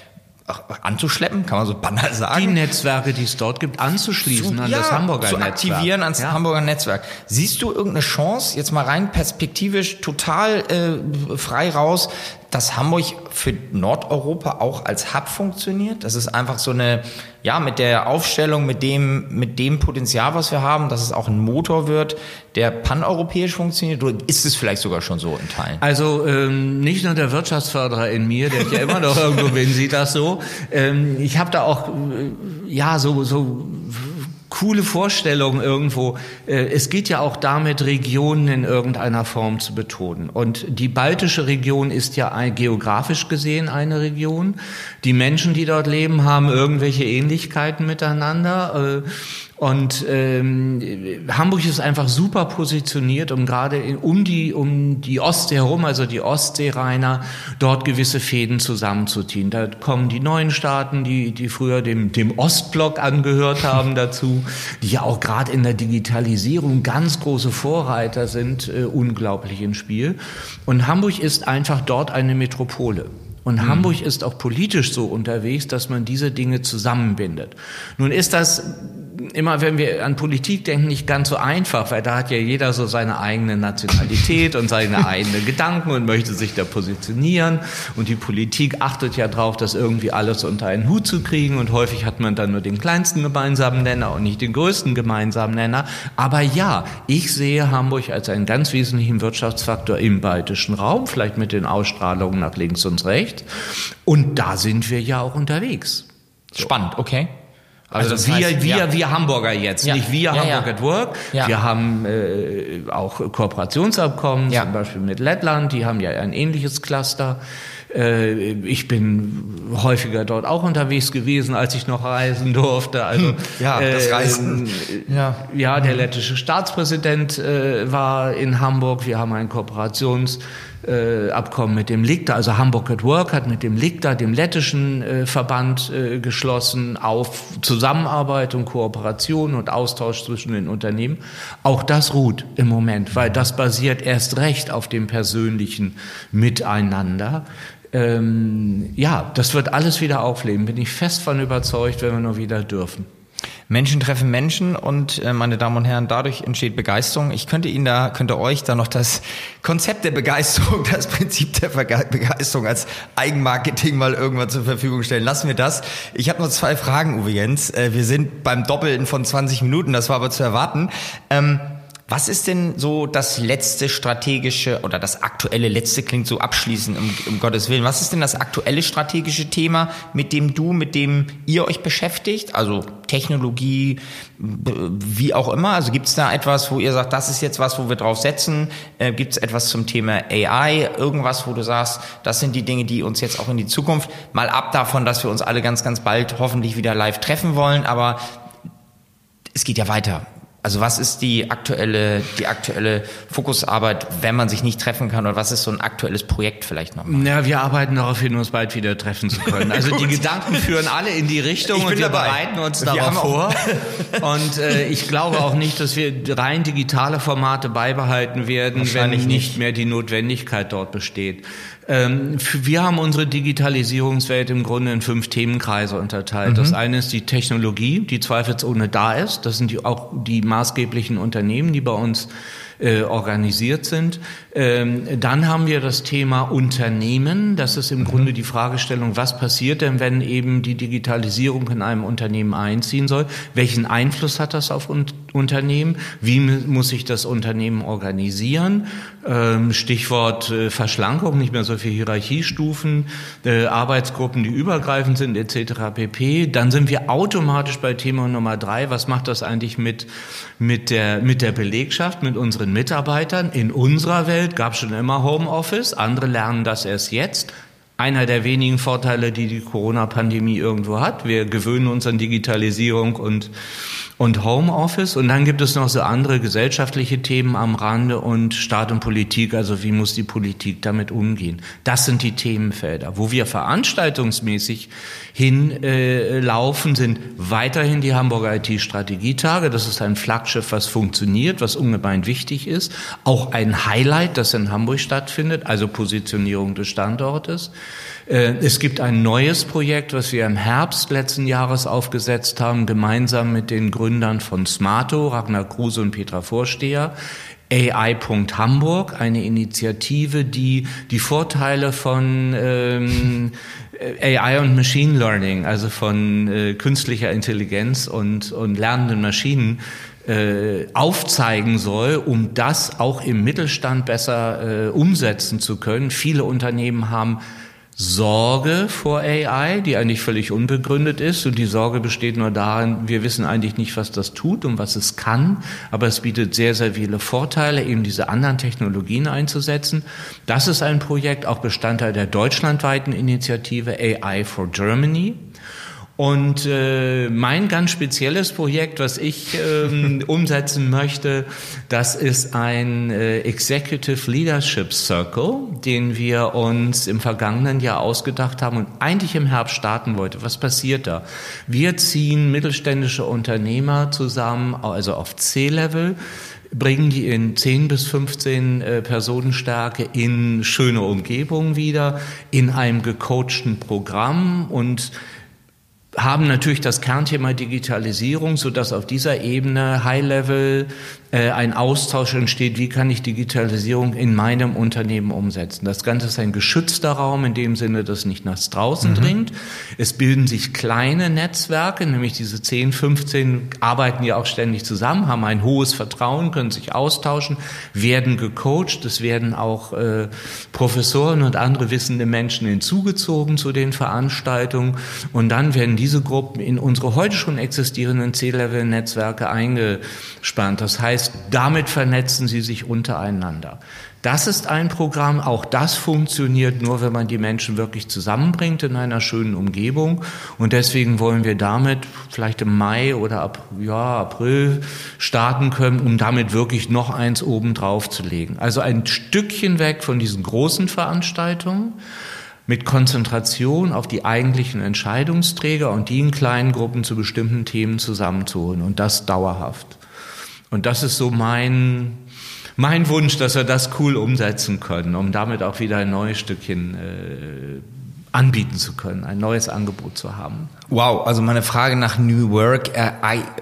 anzuschleppen, kann man so banal sagen. Die Netzwerke, die es dort gibt, anzuschließen zu, an ja, das Hamburger zu Netzwerk. Zu aktivieren ans ja. Hamburger Netzwerk. Siehst du irgendeine Chance, jetzt mal rein perspektivisch, total äh, frei raus, dass Hamburg für Nordeuropa auch als Hub funktioniert. Das ist einfach so eine, ja, mit der Aufstellung, mit dem, mit dem Potenzial, was wir haben, dass es auch ein Motor wird, der paneuropäisch funktioniert. Oder ist es vielleicht sogar schon so in Teilen? Also ähm, nicht nur der Wirtschaftsförderer in mir, der ja immer noch irgendwo bin, sieht das so. Ähm, ich habe da auch, äh, ja, so, so coole Vorstellung irgendwo. Äh, es geht ja auch damit, Regionen in irgendeiner Form zu betonen. Und die baltische Region ist ja geografisch gesehen eine Region. Die Menschen, die dort leben, haben irgendwelche Ähnlichkeiten miteinander. Und ähm, Hamburg ist einfach super positioniert, um gerade um die um die Ostsee herum, also die Ostseerainer, dort gewisse Fäden zusammenzuziehen. Da kommen die neuen Staaten, die die früher dem dem Ostblock angehört haben, dazu, die ja auch gerade in der Digitalisierung ganz große Vorreiter sind, äh, unglaublich ins Spiel. Und Hamburg ist einfach dort eine Metropole. Und mhm. Hamburg ist auch politisch so unterwegs, dass man diese Dinge zusammenbindet. Nun ist das immer, wenn wir an Politik denken, nicht ganz so einfach, weil da hat ja jeder so seine eigene Nationalität und seine eigenen Gedanken und möchte sich da positionieren. Und die Politik achtet ja darauf, das irgendwie alles unter einen Hut zu kriegen. Und häufig hat man dann nur den kleinsten gemeinsamen Nenner und nicht den größten gemeinsamen Nenner. Aber ja, ich sehe Hamburg als einen ganz wesentlichen Wirtschaftsfaktor im baltischen Raum, vielleicht mit den Ausstrahlungen nach links und rechts. Und da sind wir ja auch unterwegs. Spannend, okay. Also, also wir, heißt, wir, ja. wir Hamburger jetzt, ja. nicht wir ja, Hamburg at Work. Wir haben äh, auch Kooperationsabkommen, zum Beispiel mit Lettland, die haben ja ein ähnliches Cluster. Äh, ich bin häufiger dort auch unterwegs gewesen, als ich noch reisen durfte. Also hm. ja, das Reisen. Äh, ja. ja, der lettische Staatspräsident äh, war in Hamburg. Wir haben ein Kooperations äh, Abkommen mit dem LIGDA, also Hamburg at Work hat mit dem LIGDA, dem lettischen äh, Verband, äh, geschlossen auf Zusammenarbeit und Kooperation und Austausch zwischen den Unternehmen. Auch das ruht im Moment, weil das basiert erst recht auf dem persönlichen Miteinander. Ähm, ja, das wird alles wieder aufleben, bin ich fest von überzeugt, wenn wir nur wieder dürfen. Menschen treffen Menschen und äh, meine Damen und Herren, dadurch entsteht Begeisterung. Ich könnte Ihnen da, könnte euch da noch das Konzept der Begeisterung, das Prinzip der Begeisterung als Eigenmarketing mal irgendwann zur Verfügung stellen. Lassen wir das. Ich habe noch zwei Fragen, Uwe Jens. Äh, wir sind beim Doppelten von 20 Minuten, das war aber zu erwarten. Ähm, was ist denn so das letzte strategische oder das aktuelle letzte klingt so abschließend um, um, Gottes Willen. Was ist denn das aktuelle strategische Thema, mit dem du, mit dem ihr euch beschäftigt? Also Technologie, wie auch immer. Also gibt es da etwas, wo ihr sagt, das ist jetzt was, wo wir drauf setzen? Äh, gibt es etwas zum Thema AI? Irgendwas, wo du sagst, das sind die Dinge, die uns jetzt auch in die Zukunft mal ab davon, dass wir uns alle ganz, ganz bald hoffentlich wieder live treffen wollen. Aber es geht ja weiter. Also was ist die aktuelle, die aktuelle Fokusarbeit, wenn man sich nicht treffen kann oder was ist so ein aktuelles Projekt vielleicht noch? Ja, wir arbeiten darauf hin, uns bald wieder treffen zu können. Also die Gedanken führen alle in die Richtung und wir dabei. bereiten uns darauf vor. Und äh, ich glaube auch nicht, dass wir rein digitale Formate beibehalten werden, wenn nicht, nicht mehr die Notwendigkeit dort besteht. Ähm, wir haben unsere Digitalisierungswelt im Grunde in fünf Themenkreise unterteilt. Mhm. Das eine ist die Technologie, die zweifelsohne da ist. Das sind die, auch die maßgeblichen Unternehmen, die bei uns äh, organisiert sind. Ähm, dann haben wir das Thema Unternehmen. Das ist im mhm. Grunde die Fragestellung, was passiert denn, wenn eben die Digitalisierung in einem Unternehmen einziehen soll? Welchen Einfluss hat das auf un Unternehmen? Wie muss sich das Unternehmen organisieren? Ähm, Stichwort äh, Verschlankung, nicht mehr so viele Hierarchiestufen, äh, Arbeitsgruppen, die übergreifend sind, etc. pp. Dann sind wir automatisch bei Thema Nummer drei. Was macht das eigentlich mit, mit, der, mit der Belegschaft, mit unseren Mitarbeitern? In unserer Welt gab es schon immer Homeoffice. Andere lernen das erst jetzt einer der wenigen Vorteile, die die Corona-Pandemie irgendwo hat. Wir gewöhnen uns an Digitalisierung und und Homeoffice. Und dann gibt es noch so andere gesellschaftliche Themen am Rande und Staat und Politik, also wie muss die Politik damit umgehen. Das sind die Themenfelder. Wo wir veranstaltungsmäßig hinlaufen, äh, sind weiterhin die Hamburger IT-Strategietage. Das ist ein Flaggschiff, was funktioniert, was ungemein wichtig ist. Auch ein Highlight, das in Hamburg stattfindet, also Positionierung des Standortes. Äh, es gibt ein neues Projekt, was wir im Herbst letzten Jahres aufgesetzt haben, gemeinsam mit den Gründern von Smarto, Ragnar Kruse und Petra Vorsteher. AI.Hamburg, eine Initiative, die die Vorteile von ähm, AI und Machine Learning, also von äh, künstlicher Intelligenz und, und lernenden Maschinen äh, aufzeigen soll, um das auch im Mittelstand besser äh, umsetzen zu können. Viele Unternehmen haben Sorge vor AI, die eigentlich völlig unbegründet ist. Und die Sorge besteht nur darin, wir wissen eigentlich nicht, was das tut und was es kann. Aber es bietet sehr, sehr viele Vorteile, eben diese anderen Technologien einzusetzen. Das ist ein Projekt, auch Bestandteil der deutschlandweiten Initiative AI for Germany. Und äh, mein ganz spezielles Projekt, was ich ähm, umsetzen möchte, das ist ein äh, Executive Leadership Circle, den wir uns im vergangenen Jahr ausgedacht haben und eigentlich im Herbst starten wollte. Was passiert da? Wir ziehen mittelständische Unternehmer zusammen, also auf C-Level, bringen die in 10 bis 15 äh, Personenstärke in schöne Umgebung wieder, in einem gecoachten Programm und haben natürlich das Kernthema Digitalisierung, so dass auf dieser Ebene High-Level äh, ein Austausch entsteht, wie kann ich Digitalisierung in meinem Unternehmen umsetzen. Das Ganze ist ein geschützter Raum in dem Sinne, dass nicht nach draußen mhm. dringt. Es bilden sich kleine Netzwerke, nämlich diese 10, 15 arbeiten ja auch ständig zusammen, haben ein hohes Vertrauen, können sich austauschen, werden gecoacht. Es werden auch äh, Professoren und andere wissende Menschen hinzugezogen zu den Veranstaltungen. Und dann werden diese Gruppen in unsere heute schon existierenden C-Level-Netzwerke eingespannt. Das heißt, heißt, damit vernetzen sie sich untereinander. Das ist ein Programm, auch das funktioniert nur, wenn man die Menschen wirklich zusammenbringt in einer schönen Umgebung. Und deswegen wollen wir damit vielleicht im Mai oder ab, ja, April starten können, um damit wirklich noch eins oben drauf zu legen. Also ein Stückchen weg von diesen großen Veranstaltungen mit Konzentration auf die eigentlichen Entscheidungsträger und die in kleinen Gruppen zu bestimmten Themen zusammenzuholen und das dauerhaft. Und das ist so mein, mein Wunsch, dass wir das cool umsetzen können, um damit auch wieder ein neues Stückchen äh, anbieten zu können, ein neues Angebot zu haben. Wow, also meine Frage nach New Work er,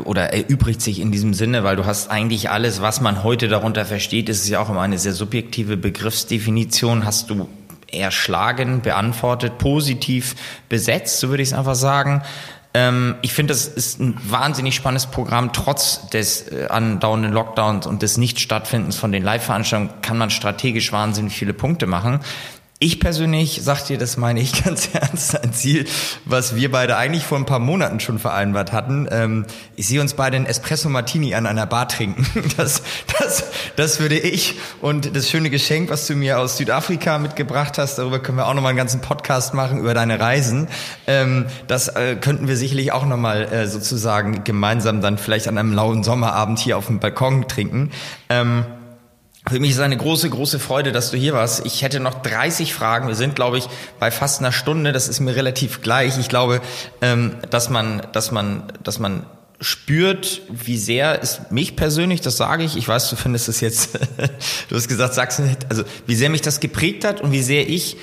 oder erübrigt sich in diesem Sinne, weil du hast eigentlich alles, was man heute darunter versteht, ist ja auch immer eine sehr subjektive Begriffsdefinition, hast du erschlagen, beantwortet, positiv besetzt, so würde ich es einfach sagen. Ähm, ich finde, das ist ein wahnsinnig spannendes Programm. Trotz des äh, andauernden Lockdowns und des Nicht-Stattfindens von den Live-Veranstaltungen kann man strategisch wahnsinnig viele Punkte machen. Ich persönlich, sag dir, das meine ich ganz ernst, ein Ziel, was wir beide eigentlich vor ein paar Monaten schon vereinbart hatten. Ähm, ich sehe uns beide einen Espresso Martini an einer Bar trinken. Das, das, das würde ich. Und das schöne Geschenk, was du mir aus Südafrika mitgebracht hast, darüber können wir auch nochmal einen ganzen Podcast machen über deine Reisen. Ähm, das äh, könnten wir sicherlich auch nochmal äh, sozusagen gemeinsam dann vielleicht an einem lauen Sommerabend hier auf dem Balkon trinken. Ähm, für mich ist eine große, große Freude, dass du hier warst. Ich hätte noch 30 Fragen. Wir sind, glaube ich, bei fast einer Stunde. Das ist mir relativ gleich. Ich glaube, ähm, dass man, dass man, dass man spürt, wie sehr es mich persönlich, das sage ich, ich weiß, du findest es jetzt, du hast gesagt, nicht, also wie sehr mich das geprägt hat und wie sehr ich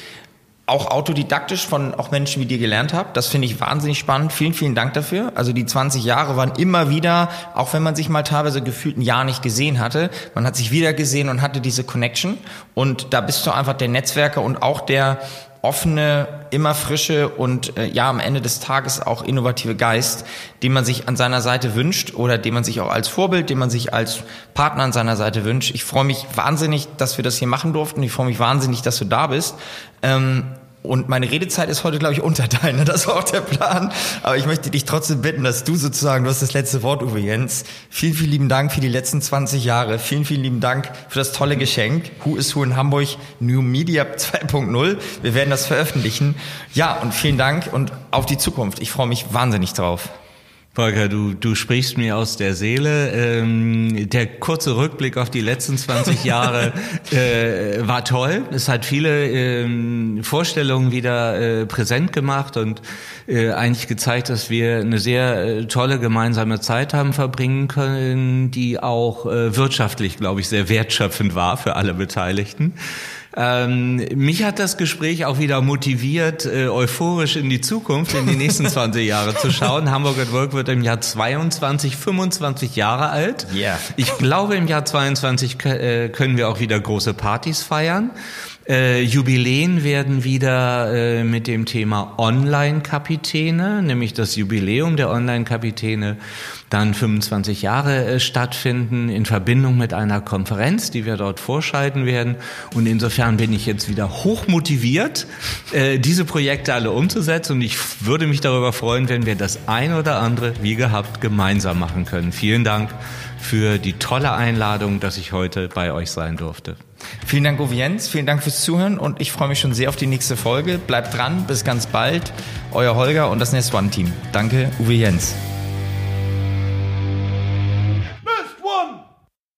auch autodidaktisch von auch Menschen wie dir gelernt habe. Das finde ich wahnsinnig spannend. Vielen, vielen Dank dafür. Also die 20 Jahre waren immer wieder, auch wenn man sich mal teilweise gefühlt ein Jahr nicht gesehen hatte, man hat sich wieder gesehen und hatte diese Connection. Und da bist du einfach der Netzwerker und auch der offene, immer frische und äh, ja am Ende des Tages auch innovative Geist, den man sich an seiner Seite wünscht oder den man sich auch als Vorbild, den man sich als Partner an seiner Seite wünscht. Ich freue mich wahnsinnig, dass wir das hier machen durften. Ich freue mich wahnsinnig, dass du da bist. Ähm, und meine Redezeit ist heute, glaube ich, unter deiner. Das war auch der Plan. Aber ich möchte dich trotzdem bitten, dass du sozusagen, du hast das letzte Wort, Uwe Jens. Vielen, vielen lieben Dank für die letzten 20 Jahre. Vielen, vielen lieben Dank für das tolle Geschenk. Who is Who in Hamburg New Media 2.0. Wir werden das veröffentlichen. Ja, und vielen Dank und auf die Zukunft. Ich freue mich wahnsinnig drauf. Volker, du, du sprichst mir aus der Seele. Ähm, der kurze Rückblick auf die letzten 20 Jahre äh, war toll. Es hat viele ähm, Vorstellungen wieder äh, präsent gemacht und äh, eigentlich gezeigt, dass wir eine sehr äh, tolle gemeinsame Zeit haben verbringen können, die auch äh, wirtschaftlich, glaube ich, sehr wertschöpfend war für alle Beteiligten. Ähm, mich hat das Gespräch auch wieder motiviert, äh, euphorisch in die Zukunft, in die nächsten 20 Jahre zu schauen. Hamburg at Work wird im Jahr 22, 25 Jahre alt. Yeah. Ich glaube, im Jahr 22 äh, können wir auch wieder große Partys feiern. Äh, Jubiläen werden wieder äh, mit dem Thema Online-Kapitäne, nämlich das Jubiläum der Online-Kapitäne, dann 25 Jahre äh, stattfinden in Verbindung mit einer Konferenz, die wir dort vorschalten werden. Und insofern bin ich jetzt wieder hoch motiviert, äh, diese Projekte alle umzusetzen. Und ich würde mich darüber freuen, wenn wir das ein oder andere, wie gehabt, gemeinsam machen können. Vielen Dank für die tolle Einladung, dass ich heute bei euch sein durfte. Vielen Dank, Uwe Jens. Vielen Dank fürs Zuhören und ich freue mich schon sehr auf die nächste Folge. Bleibt dran, bis ganz bald. Euer Holger und das Nest One Team. Danke, Uwe Jens.